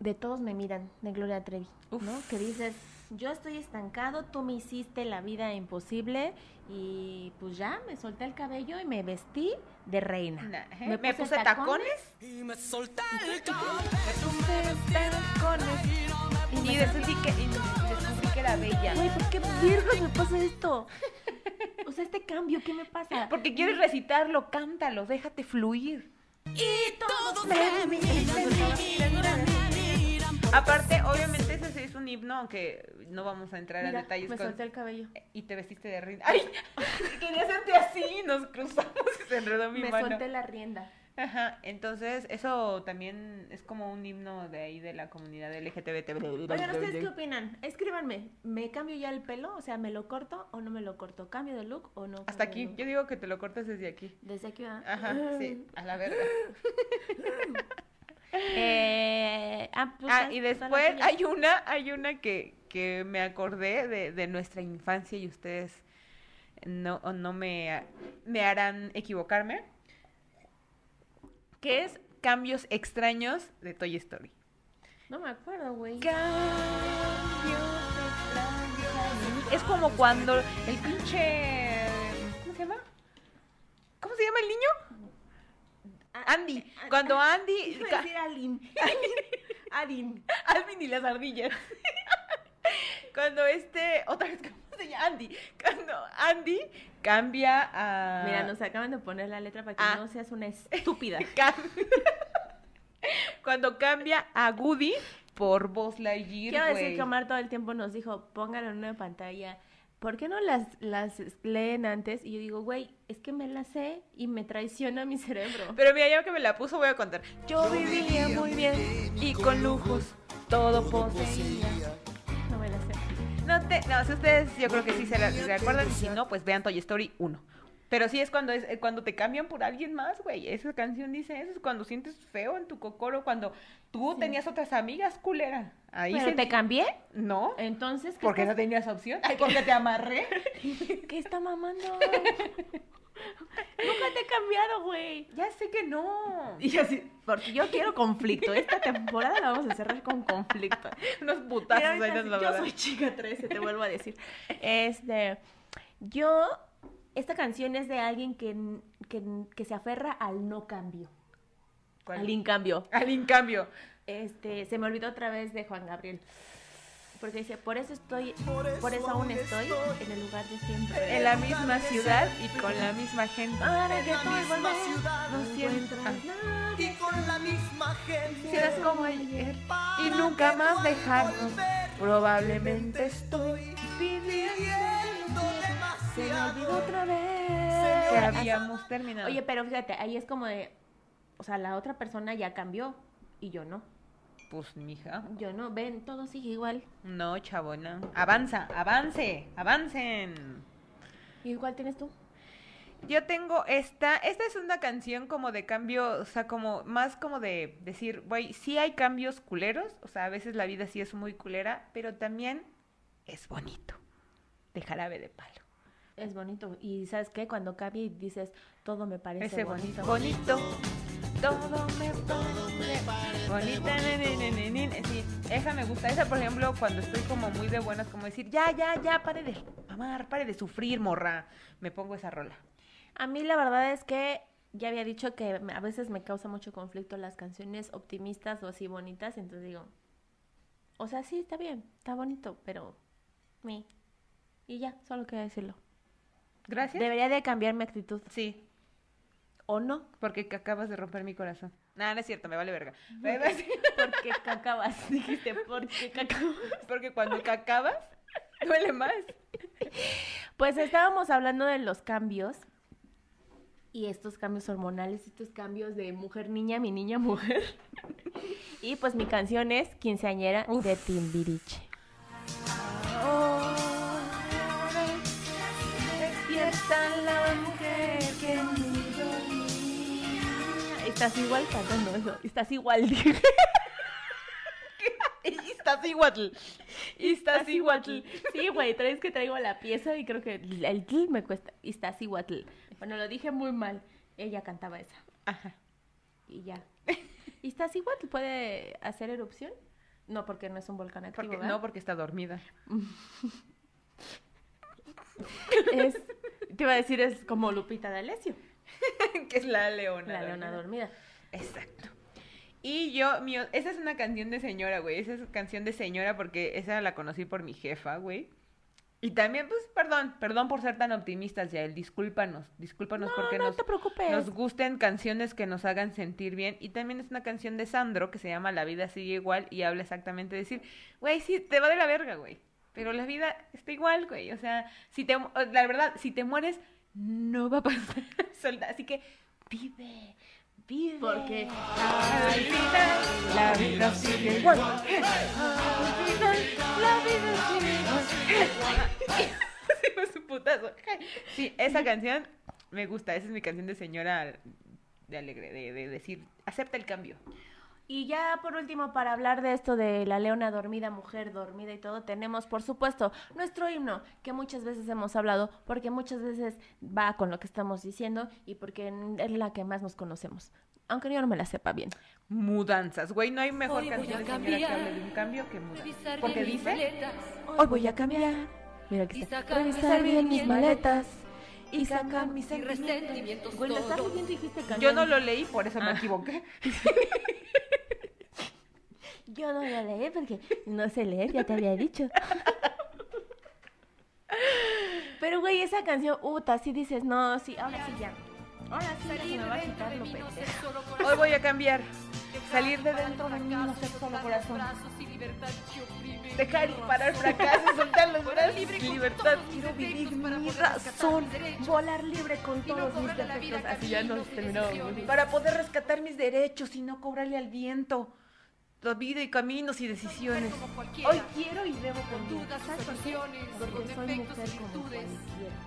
B: de todos me miran, de Gloria Trevi,
A: Uf.
B: ¿no? Que dices, yo estoy estancado, tú me hiciste la vida imposible y pues ya me solté el cabello y me vestí de reina.
A: Nah, ¿eh? Me, puse,
B: tacones
A: tacones,
C: Y me solté el
A: me puse tacones y descubrí que, y descubrí que era bella.
B: Güey, ¿por qué virgos me pasa esto? O sea, este cambio, ¿qué me pasa?
A: Porque quieres recitarlo, cántalo, déjate fluir.
C: Y todos
A: me
C: me miran,
A: Aparte, obviamente un himno, aunque no vamos a entrar
B: Mira,
A: en detalles
B: me
A: con...
B: solté el cabello.
A: Y te vestiste de reina. ¡Ay! (laughs) Quería hacerte así, nos cruzamos y se enredó mi
B: Me
A: mano.
B: solté la rienda.
A: Ajá, entonces eso también es como un himno de ahí de la comunidad LGTB.
B: Oigan, ¿ustedes qué opinan? Escríbanme, ¿me cambio ya el pelo? O sea, ¿me lo corto o no me lo corto? ¿Cambio de look o no?
A: Hasta aquí, yo digo que te lo cortes desde aquí.
B: Desde aquí va.
A: Ajá, sí, a la verga. (laughs)
B: Eh, ah, pues,
A: Ah, y después hay una, hay una que, que me acordé de, de nuestra infancia y ustedes no, no me, me harán equivocarme, que es Cambios extraños de Toy Story.
B: No me acuerdo, güey.
A: Cambios extraños. Es como cuando el pinche... ¿Cómo se llama? ¿Cómo se llama el niño? Andy. Cuando Andy...
B: Iba a decir Alin. (laughs) Alin.
A: Alvin y las ardillas. (laughs) Cuando este, otra vez, (laughs) ¿cómo se llama? Andy. Cuando Andy cambia a...
B: Mira, nos acaban de poner la letra para que
A: Ah.
B: no seas una estúpida.
A: Cuando cambia a Woody por Buzz Lightyear,
B: Quiero decir que Omar todo el tiempo nos dijo, pónganlo en una pantalla. ¿Por qué no las, las leen antes? Y yo digo, güey, es que me las sé y me traiciona mi cerebro.
A: Pero mira, ya que me la puso, voy a contar. Yo vivía muy bien y con lujos todo poseía.
B: No me las sé.
A: No te, no, si ustedes yo creo que sí se, la, se acuerdan y si no, pues vean Toy Story 1. Pero sí es cuando es eh, cuando te cambian por alguien más, güey. Esa canción dice eso, es cuando sientes feo en tu cocoro, cuando tú tenías otras amigas, culera. Ahí
B: ¿Pero
A: se
B: te cambié?
A: ¿No?
B: Entonces, ¿qué,
A: ¿Por qué no tenías opción? Ay, porque (laughs) te amarré. (laughs)
B: ¿qué está mamando? (laughs) Nunca te he cambiado, güey.
A: ya sé que no.
B: Y así, porque yo quiero conflicto. Esta temporada la vamos a cerrar con conflicto.
A: Unos putazos ahí
B: yo soy chica 13, te vuelvo a decir. Este, yo, esta canción es de alguien que, que, que se aferra al no cambio,
A: ¿Cuál?
B: al incambio.
A: Al incambio.
B: Este, se me olvidó otra vez de Juan Gabriel. Porque dice, por eso estoy, por eso aún estoy en el lugar de siempre.
A: En la misma ciudad y con la misma gente.
B: Para que el
C: misma
B: mundo
C: ciudad
B: no
A: siempre-
B: encuentres nadie.
C: y con la misma gente.
A: Serás como ayer y nunca más dejarnos. Probablemente estoy pidiendo
B: Se me olvidó otra vez.
A: que habíamos terminado.
B: Oye, pero fíjate, ahí es como de, o sea, la otra persona ya cambió y yo no.
A: pues mija,
B: Yo no, ven, todo sigue igual.
A: no, chabona. Avanza, avance, avancen.
B: ¿Y cuál tienes tú?
A: Yo tengo esta, esta es una canción como de cambio, o sea, como más como de decir, güey, sí hay cambios culeros, o sea, a veces la vida sí es muy culera, pero también es bonito. De jarabe de palo.
B: Es bonito. Y ¿sabes qué? Cuando cambia y dices, todo me parece
A: Ese
B: bonito.
A: bonito. Todo me parece bonita. Sí, esa me gusta. Esa, por ejemplo, cuando estoy como muy de buenas, como decir, ya, ya, ya, pare de amar, pare de sufrir, morra. Me pongo esa rola.
B: A mí la verdad es que ya había dicho que a veces me causa mucho conflicto las canciones optimistas o así bonitas, entonces digo, o sea, sí, está bien, está bonito, pero... Me. Y ya, solo quería decirlo.
A: Gracias.
B: Debería de cambiar mi actitud.
A: Sí,
B: ¿O no?
A: porque que acabas de romper mi corazón. Nada, no es cierto, me vale verga. Sí,
B: Porque cacabas, (laughs) dijiste, porque (laughs) cacabas.
A: Porque cuando acabas, duele más.
B: Pues estábamos hablando de los cambios y estos cambios hormonales, estos cambios de mujer niña, mi niña mujer. (laughs) Y pues mi canción es Quinceañera de Timbiriche. La mujer que ni dormía. Estás igual cantando eso. Estás igual, (laughs) dije. (laughs)
A: Estás igual.
B: Estás igual. Sí, güey, traes que traigo la pieza y creo que el tl me cuesta. Estás igual. Bueno, lo dije muy mal. Ella cantaba esa.
A: Ajá.
B: Y ya. (laughs) ¿Estás igual? ¿Puede hacer erupción? No, porque no es un volcán activo,
A: Porque, no, porque está dormida.
B: Es, te iba a decir, es como Lupita D'Alessio, (laughs)
A: que es la leona.
B: la leona
A: dormida. Exacto. Y yo, mío, esa es una canción de señora, güey. Esa es canción de señora porque esa la conocí por mi jefa, güey. Y también, pues, perdón, perdón por ser tan optimistas, ya él. Discúlpanos, discúlpanos
B: No,
A: porque
B: no
A: nos,
B: te preocupes.
A: nos gusten canciones que nos hagan sentir bien. Y también es una canción de Sandro que se llama La vida sigue igual y habla exactamente de decir, güey, sí, te va de la verga, güey. Pero la vida está igual, güey. O sea, si te, la verdad, si te mueres, no va a pasar. (laughs) Solda- Así que vive, vive.
B: Porque
A: al final la vida sigue igual. Al final la vida sigue igual. (laughs) Sí, su putazo. Sí, esa canción me gusta. Esa es mi canción de señora de alegre, de, de decir, acepta el cambio.
B: Y ya por último, para hablar de esto de la leona dormida, mujer dormida y todo, tenemos por supuesto nuestro himno, que muchas veces hemos hablado, porque muchas veces va con lo que estamos diciendo y porque es la que más nos conocemos. Aunque yo no me la sepa bien.
A: Mudanzas, güey, no hay mejor canción señora que
C: cambiar.
A: hable de un cambio que mudanzas. Porque dice,
C: maletas.
B: Hoy voy a cambiar. Mira que está. Revisar bien mis maletas y
C: sacar
B: mis
C: resentimientos
B: Güey, lo estás
C: todos.
B: leyendo dijiste
A: yo
B: canción.
A: no lo leí, por eso me
B: Ah.
A: equivoqué. (laughs)
B: Yo no lo leí porque no sé leer, ya te había dicho. Pero, güey, esa canción, uta, sí dices, no, sí, ahora sí ya. Ahora se me va a quitar lo pendejo.
A: Hoy voy a cambiar. Salir de dentro de mí, no ser solo corazón. Dejar y parar fracaso, (laughs) soltar los brazos. Libertad, quiero vivir mi razón.
B: Volar libre con todos mis defectos. Así ya nos terminamos.
A: Para poder rescatar mis derechos y no cobrarle al viento. La vida y caminos y decisiones.
B: Hoy quiero y debo con
C: dudas soluciones,
B: Porque
C: con
B: soy
C: defectos
B: mujer
C: y virtudes.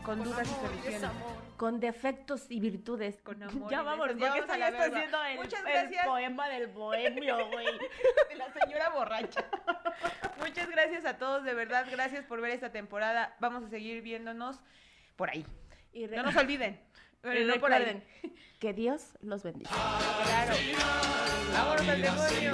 A: Con dudas y soluciones.
B: Con defectos y virtudes.
A: Con amor (laughs)
B: ya
A: besos.
B: porque
A: Ya vamos
B: esto
A: a
B: ya
A: la
B: está haciendo el,
A: Muchas
B: el poema del bohemio, (laughs) güey.
A: de la señora borracha. Muchas gracias a todos, de verdad, gracias por ver esta temporada. Vamos a seguir viéndonos por ahí.
B: Y
A: No nos olviden. (laughs)
B: y
A: no por ahí.
B: que Dios los bendiga.
A: Claro. Vámonos al demonio.